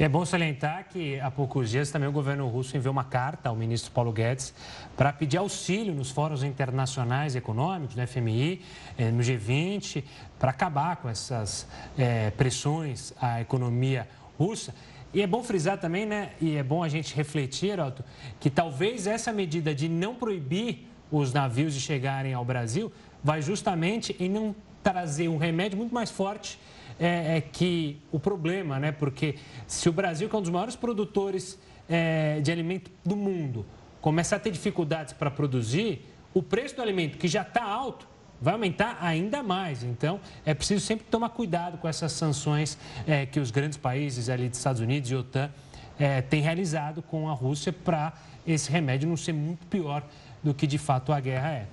É bom salientar que há poucos dias também o governo russo enviou uma carta ao ministro Paulo Guedes para pedir auxílio nos fóruns internacionais econômicos, no FMI, eh, no G20, para acabar com essas é, pressões à economia russa. E é bom frisar também, né? E é bom a gente refletir, Otto, que talvez essa medida de não proibir os navios de chegarem ao Brasil vai justamente em não trazer um remédio muito mais forte é, é que o problema, né? Porque se o Brasil, que é um dos maiores produtores é, de alimento do mundo, começar a ter dificuldades para produzir, o preço do alimento, que já está alto, vai aumentar ainda mais. Então, é preciso sempre tomar cuidado com essas sanções é, que os grandes países ali dos Estados Unidos e OTAN é, têm realizado com a Rússia para esse remédio não ser muito pior do que de fato a guerra é.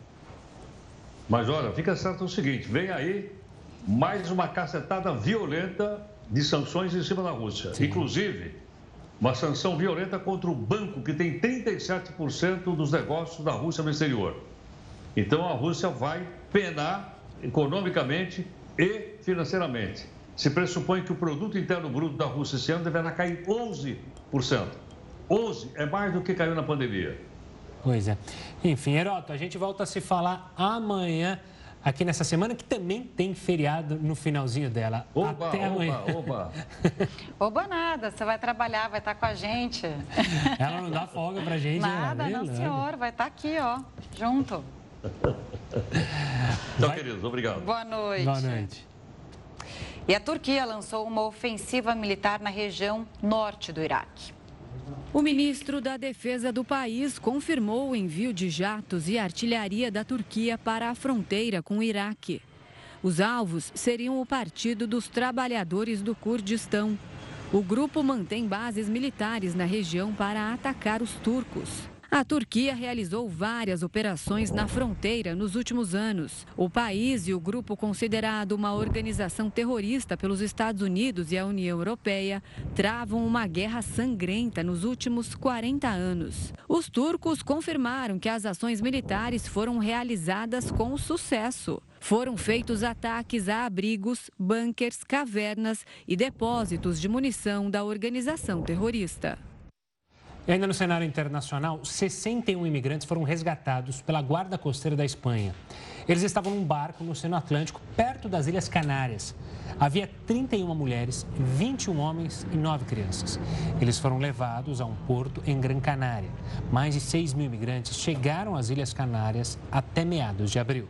Mas olha, fica certo o seguinte: vem aí mais uma cacetada violenta de sanções em cima da Rússia. Sim. Inclusive, uma sanção violenta contra o banco que tem 37% dos negócios da Rússia no exterior. Então a Rússia vai penar economicamente e financeiramente. Se pressupõe que o produto interno bruto da Rússia esse ano deverá cair 11%. 11 é mais do que caiu na pandemia. Pois é. Enfim, Heroto, a gente volta a se falar amanhã aqui nessa semana, que também tem feriado no finalzinho dela. Oba, Até amanhã. Oba, oba. oba nada, você vai trabalhar, vai estar com a gente. Ela não dá folga pra gente. Né? Nada, não, senhor, vai estar aqui, ó, junto. Então, Vai... queridos, obrigado. Boa noite. Boa noite. E a Turquia lançou uma ofensiva militar na região norte do Iraque. O ministro da Defesa do país confirmou o envio de jatos e artilharia da Turquia para a fronteira com o Iraque. Os alvos seriam o Partido dos Trabalhadores do Kurdistão. O grupo mantém bases militares na região para atacar os turcos. A Turquia realizou várias operações na fronteira nos últimos anos. O país e o grupo considerado uma organização terrorista pelos Estados Unidos e a União Europeia travam uma guerra sangrenta nos últimos 40 anos. Os turcos confirmaram que as ações militares foram realizadas com sucesso. Foram feitos ataques a abrigos, bunkers, cavernas e depósitos de munição da organização terrorista. E ainda no cenário internacional, 61 imigrantes foram resgatados pela Guarda Costeira da Espanha. Eles estavam num barco no Oceano Atlântico, perto das Ilhas Canárias. Havia 31 mulheres, 21 homens e 9 crianças. Eles foram levados a um porto em Gran Canária. Mais de 6 mil imigrantes chegaram às Ilhas Canárias até meados de abril.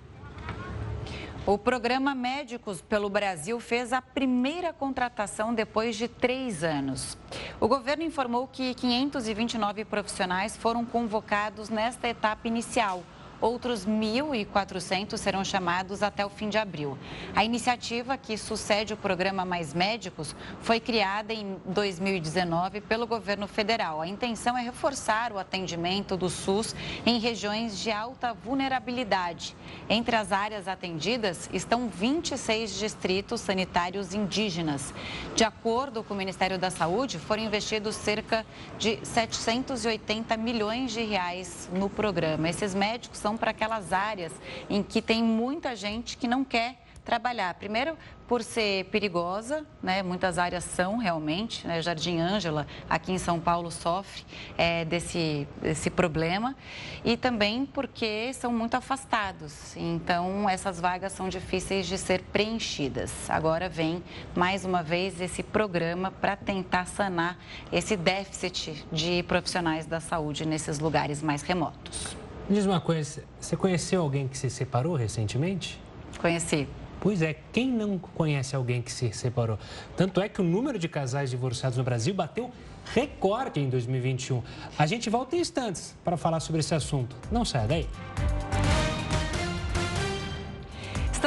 O programa Médicos pelo Brasil fez a primeira contratação depois de três anos. O governo informou que 529 profissionais foram convocados nesta etapa inicial Outros 1.400 serão chamados até o fim de abril. A iniciativa, que sucede o programa Mais Médicos, foi criada em 2019 pelo governo federal. A intenção é reforçar o atendimento do SUS em regiões de alta vulnerabilidade. Entre as áreas atendidas estão 26 distritos sanitários indígenas. De acordo com o Ministério da Saúde, foram investidos cerca de 780 milhões de reais no programa. Esses médicos são para aquelas áreas em que tem muita gente que não quer trabalhar. Primeiro, por ser perigosa, né? muitas áreas são realmente, né? Jardim Ângela, aqui em São Paulo, sofre é, desse, desse problema. E também porque são muito afastados. Então, essas vagas são difíceis de ser preenchidas. Agora vem, mais uma vez, esse programa para tentar sanar esse déficit de profissionais da saúde nesses lugares mais remotos. Me diz uma coisa, você conheceu alguém que se separou recentemente? Conheci. Pois é, quem não conhece alguém que se separou? Tanto é que o número de casais divorciados no Brasil bateu recorde em 2021. A gente volta em instantes para falar sobre esse assunto. Não saia daí.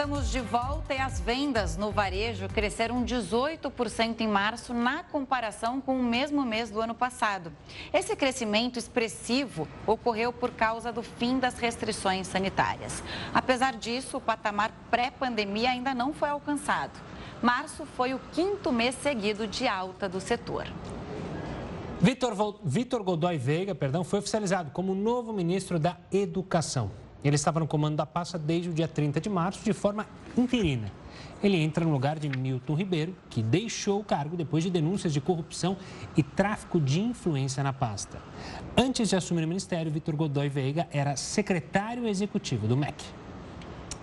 Estamos de volta e as vendas no varejo cresceram 18% em março na comparação com o mesmo mês do ano passado. Esse crescimento expressivo ocorreu por causa do fim das restrições sanitárias. Apesar disso, o patamar pré-pandemia ainda não foi alcançado. Março foi o quinto mês seguido de alta do setor. Vitor, Godoy Veiga perdão, foi oficializado como novo ministro da Educação. Ele estava no comando da pasta desde o dia 30 de março, de forma interina. Ele entra no lugar de Milton Ribeiro, que deixou o cargo depois de denúncias de corrupção e tráfico de influência na pasta. Antes de assumir o ministério, Vitor Godoy Veiga era secretário executivo do MEC.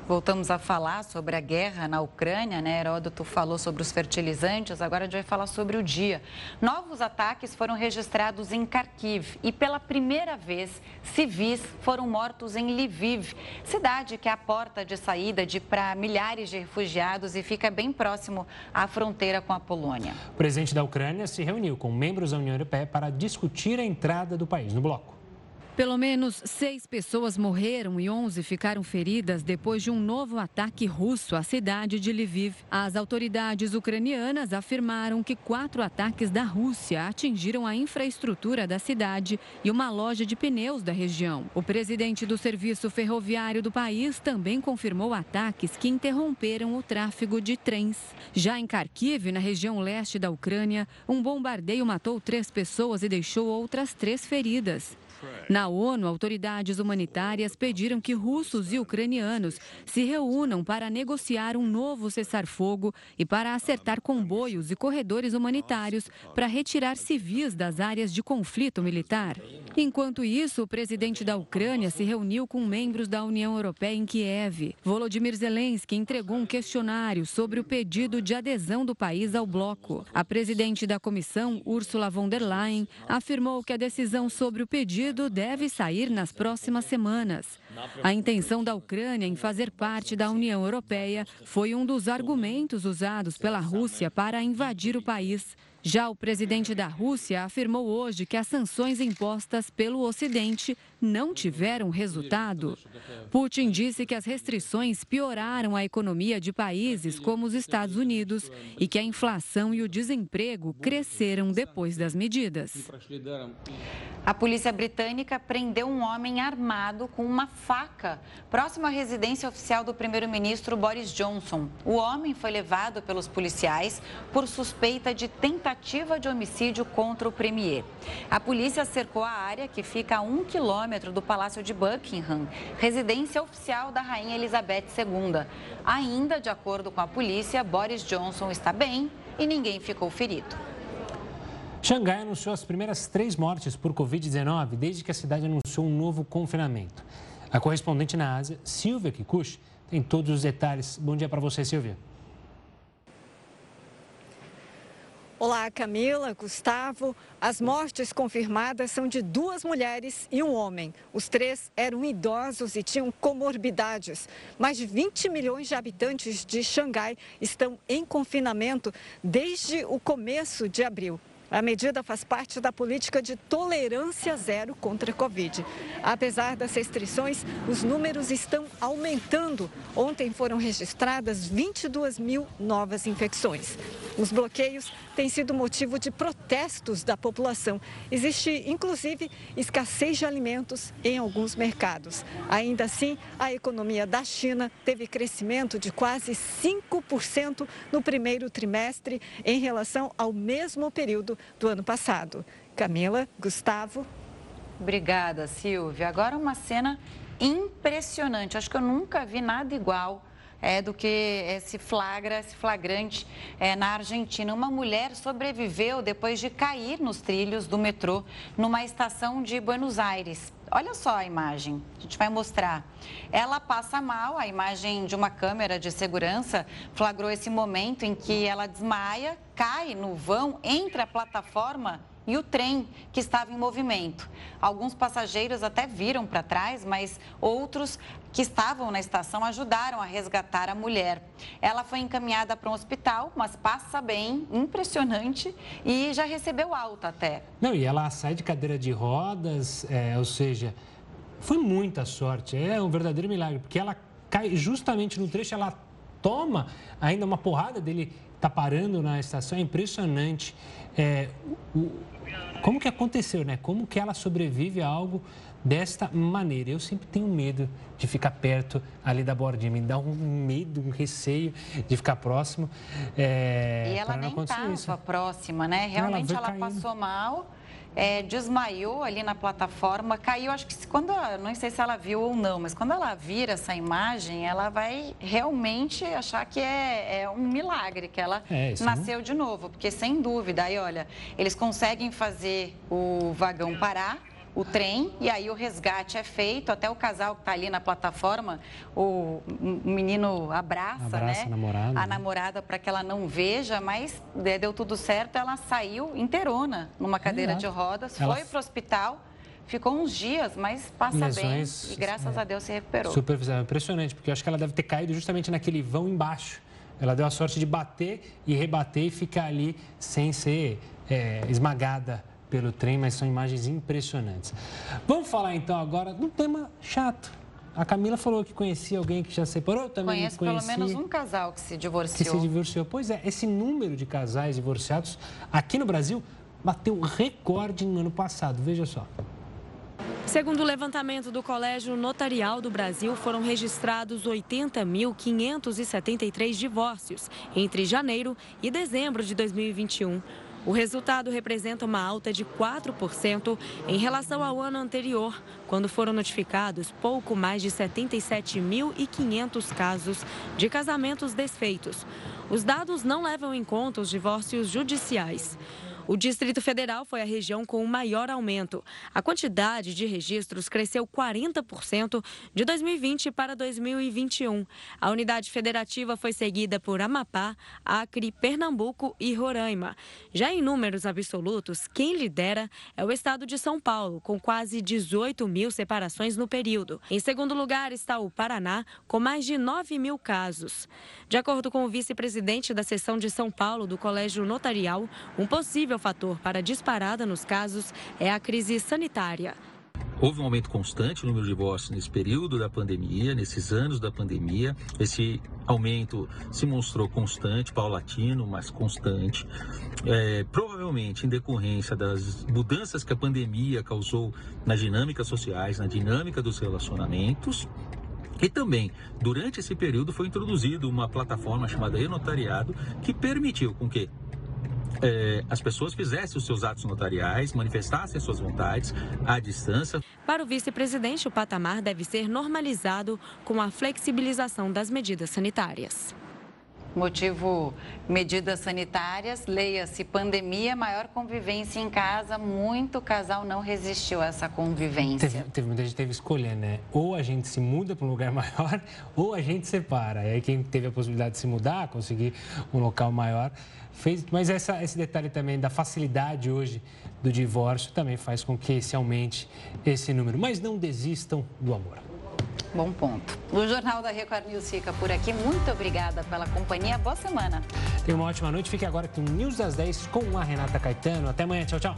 Voltamos a falar sobre a guerra na Ucrânia, né? Heródoto falou sobre os fertilizantes, agora a gente vai falar sobre o dia. Novos ataques foram registrados em Kharkiv e pela primeira vez civis foram mortos em Lviv, cidade que é a porta de saída de para milhares de refugiados e fica bem próximo à fronteira com a Polônia. O presidente da Ucrânia se reuniu com membros da União Europeia para discutir a entrada do país no bloco. Pelo menos seis pessoas morreram e 11 ficaram feridas depois de um novo ataque russo à cidade de Lviv. As autoridades ucranianas afirmaram que quatro ataques da Rússia atingiram a infraestrutura da cidade e uma loja de pneus da região. O presidente do serviço ferroviário do país também confirmou ataques que interromperam o tráfego de trens. Já em Kharkiv, na região leste da Ucrânia, um bombardeio matou três pessoas e deixou outras três feridas. Na ONU, autoridades humanitárias pediram que russos e ucranianos se reúnam para negociar um novo cessar-fogo e para acertar comboios e corredores humanitários para retirar civis das áreas de conflito militar. Enquanto isso, o presidente da Ucrânia se reuniu com membros da União Europeia em Kiev. Volodymyr Zelensky entregou um questionário sobre o pedido de adesão do país ao bloco. A presidente da comissão, Ursula von der Leyen, afirmou que a decisão sobre o pedido deve sair nas próximas semanas. A intenção da Ucrânia em fazer parte da União Europeia foi um dos argumentos usados pela Rússia para invadir o país. Já o presidente da Rússia afirmou hoje que as sanções impostas pelo Ocidente não tiveram resultado. Putin disse que as restrições pioraram a economia de países como os Estados Unidos e que a inflação e o desemprego cresceram depois das medidas. A polícia britânica prendeu um homem armado com uma faca próximo à residência oficial do primeiro-ministro Boris Johnson. O homem foi levado pelos policiais por suspeita de tentativa de homicídio contra o premier. A polícia cercou a área que fica a um quilômetro do Palácio de Buckingham, residência oficial da Rainha Elizabeth II. Ainda de acordo com a polícia, Boris Johnson está bem e ninguém ficou ferido. Xangai anunciou as primeiras três mortes por Covid-19 desde que a cidade anunciou um novo confinamento. A correspondente na Ásia, Silvia Kikuchi, tem todos os detalhes. Bom dia para você, Silvia. Olá, Camila, Gustavo. As mortes confirmadas são de duas mulheres e um homem. Os três eram idosos e tinham comorbidades. Mais de 20 milhões de habitantes de Xangai estão em confinamento desde o começo de abril. A medida faz parte da política de tolerância zero contra a Covid. Apesar das restrições, os números estão aumentando. Ontem foram registradas 22 mil novas infecções. Os bloqueios têm sido motivo de protestos da população. Existe, inclusive, escassez de alimentos em alguns mercados. Ainda assim, a economia da China teve crescimento de quase 5% no primeiro trimestre em relação ao mesmo período do ano passado. Camila, Gustavo. Obrigada, Silvia. Agora uma cena impressionante. Acho que eu nunca vi nada igual é, do que esse flagra, esse flagrante é, na Argentina. Uma mulher sobreviveu depois de cair nos trilhos do metrô numa estação de Buenos Aires. Olha só a imagem, a gente vai mostrar. Ela passa mal, a imagem de uma câmera de segurança flagrou esse momento em que ela desmaia, cai no vão, entre a plataforma e o trem que estava em movimento. Alguns passageiros até viram para trás, mas outros que estavam na estação ajudaram a resgatar a mulher. Ela foi encaminhada para um hospital, mas passa bem, impressionante, e já recebeu alta até. Não, e ela sai de cadeira de rodas, é, ou seja, foi muita sorte. É um verdadeiro milagre, porque ela cai justamente no trecho, ela toma ainda uma porrada dele tá parando na estação, é impressionante. É, o, como que aconteceu, né? Como que ela sobrevive a algo desta maneira? Eu sempre tenho medo de ficar perto ali da bordinha, me dá um medo, um receio de ficar próximo. É, e ela nem estava próxima, né? Realmente ela, ela passou mal é, desmaiou ali na plataforma, caiu. Acho que quando, não sei se ela viu ou não, mas quando ela vir essa imagem, ela vai realmente achar que é, é um milagre que ela é, nasceu não... de novo, porque sem dúvida, aí olha, eles conseguem fazer o vagão parar o trem e aí o resgate é feito. Até o casal que está ali na plataforma, o, o menino abraça, abraça né? a namorada, a né? namorada para que ela não veja, mas deu tudo certo. Ela saiu inteirona numa cadeira Exato. de rodas, Ela- foi para o hospital, ficou uns dias, mas passa Lesões, bem e graças é, a Deus se recuperou. Superficial, impressionante, porque eu acho que ela deve ter caído justamente naquele vão embaixo. Ela deu a sorte de bater e rebater e ficar ali sem ser é, esmagada pelo trem, mas são imagens impressionantes. Vamos falar então agora de um tema chato. A Camila falou que conhecia alguém que já separou, também Conheço conheci. pelo menos um casal que se que divorciou. se divorciou. Pois é, esse número de casais divorciados aqui no Brasil bateu recorde no ano passado. Veja só. Segundo o levantamento do Colégio Notarial do Brasil, foram registrados 80.573 divórcios entre janeiro e dezembro de 2021. O resultado representa uma alta de 4% em relação ao ano anterior, quando foram notificados pouco mais de 77.500 casos de casamentos desfeitos. Os dados não levam em conta os divórcios judiciais. O Distrito Federal foi a região com o maior aumento. A quantidade de registros cresceu 40% de 2020 para 2021. A unidade federativa foi seguida por Amapá, Acre, Pernambuco e Roraima. Já em números absolutos, quem lidera é o estado de São Paulo, com quase 18 mil separações no período. Em segundo lugar está o Paraná, com mais de 9 mil casos. De acordo com o vice-presidente da seção de São Paulo do Colégio Notarial, um possível fator para disparada nos casos é a crise sanitária. Houve um aumento constante no número de divórcios nesse período da pandemia, nesses anos da pandemia. Esse aumento se mostrou constante, paulatino, mas constante. É, provavelmente em decorrência das mudanças que a pandemia causou nas dinâmicas sociais, na dinâmica dos relacionamentos. E também, durante esse período, foi introduzido uma plataforma chamada e-notariado que permitiu com que é, as pessoas fizessem os seus atos notariais, manifestassem as suas vontades à distância. Para o vice-presidente, o patamar deve ser normalizado com a flexibilização das medidas sanitárias. Motivo medidas sanitárias, leia-se pandemia, maior convivência em casa. Muito casal não resistiu a essa convivência. Teve, teve muita gente que teve que escolher, né? Ou a gente se muda para um lugar maior, ou a gente separa. E aí quem teve a possibilidade de se mudar, conseguir um local maior, fez. Mas essa, esse detalhe também da facilidade hoje do divórcio também faz com que se aumente esse número. Mas não desistam do amor. Bom ponto. O Jornal da Record News fica por aqui. Muito obrigada pela companhia. Boa semana. Tenha uma ótima noite. Fique agora com o News das 10 com a Renata Caetano. Até amanhã. Tchau, tchau.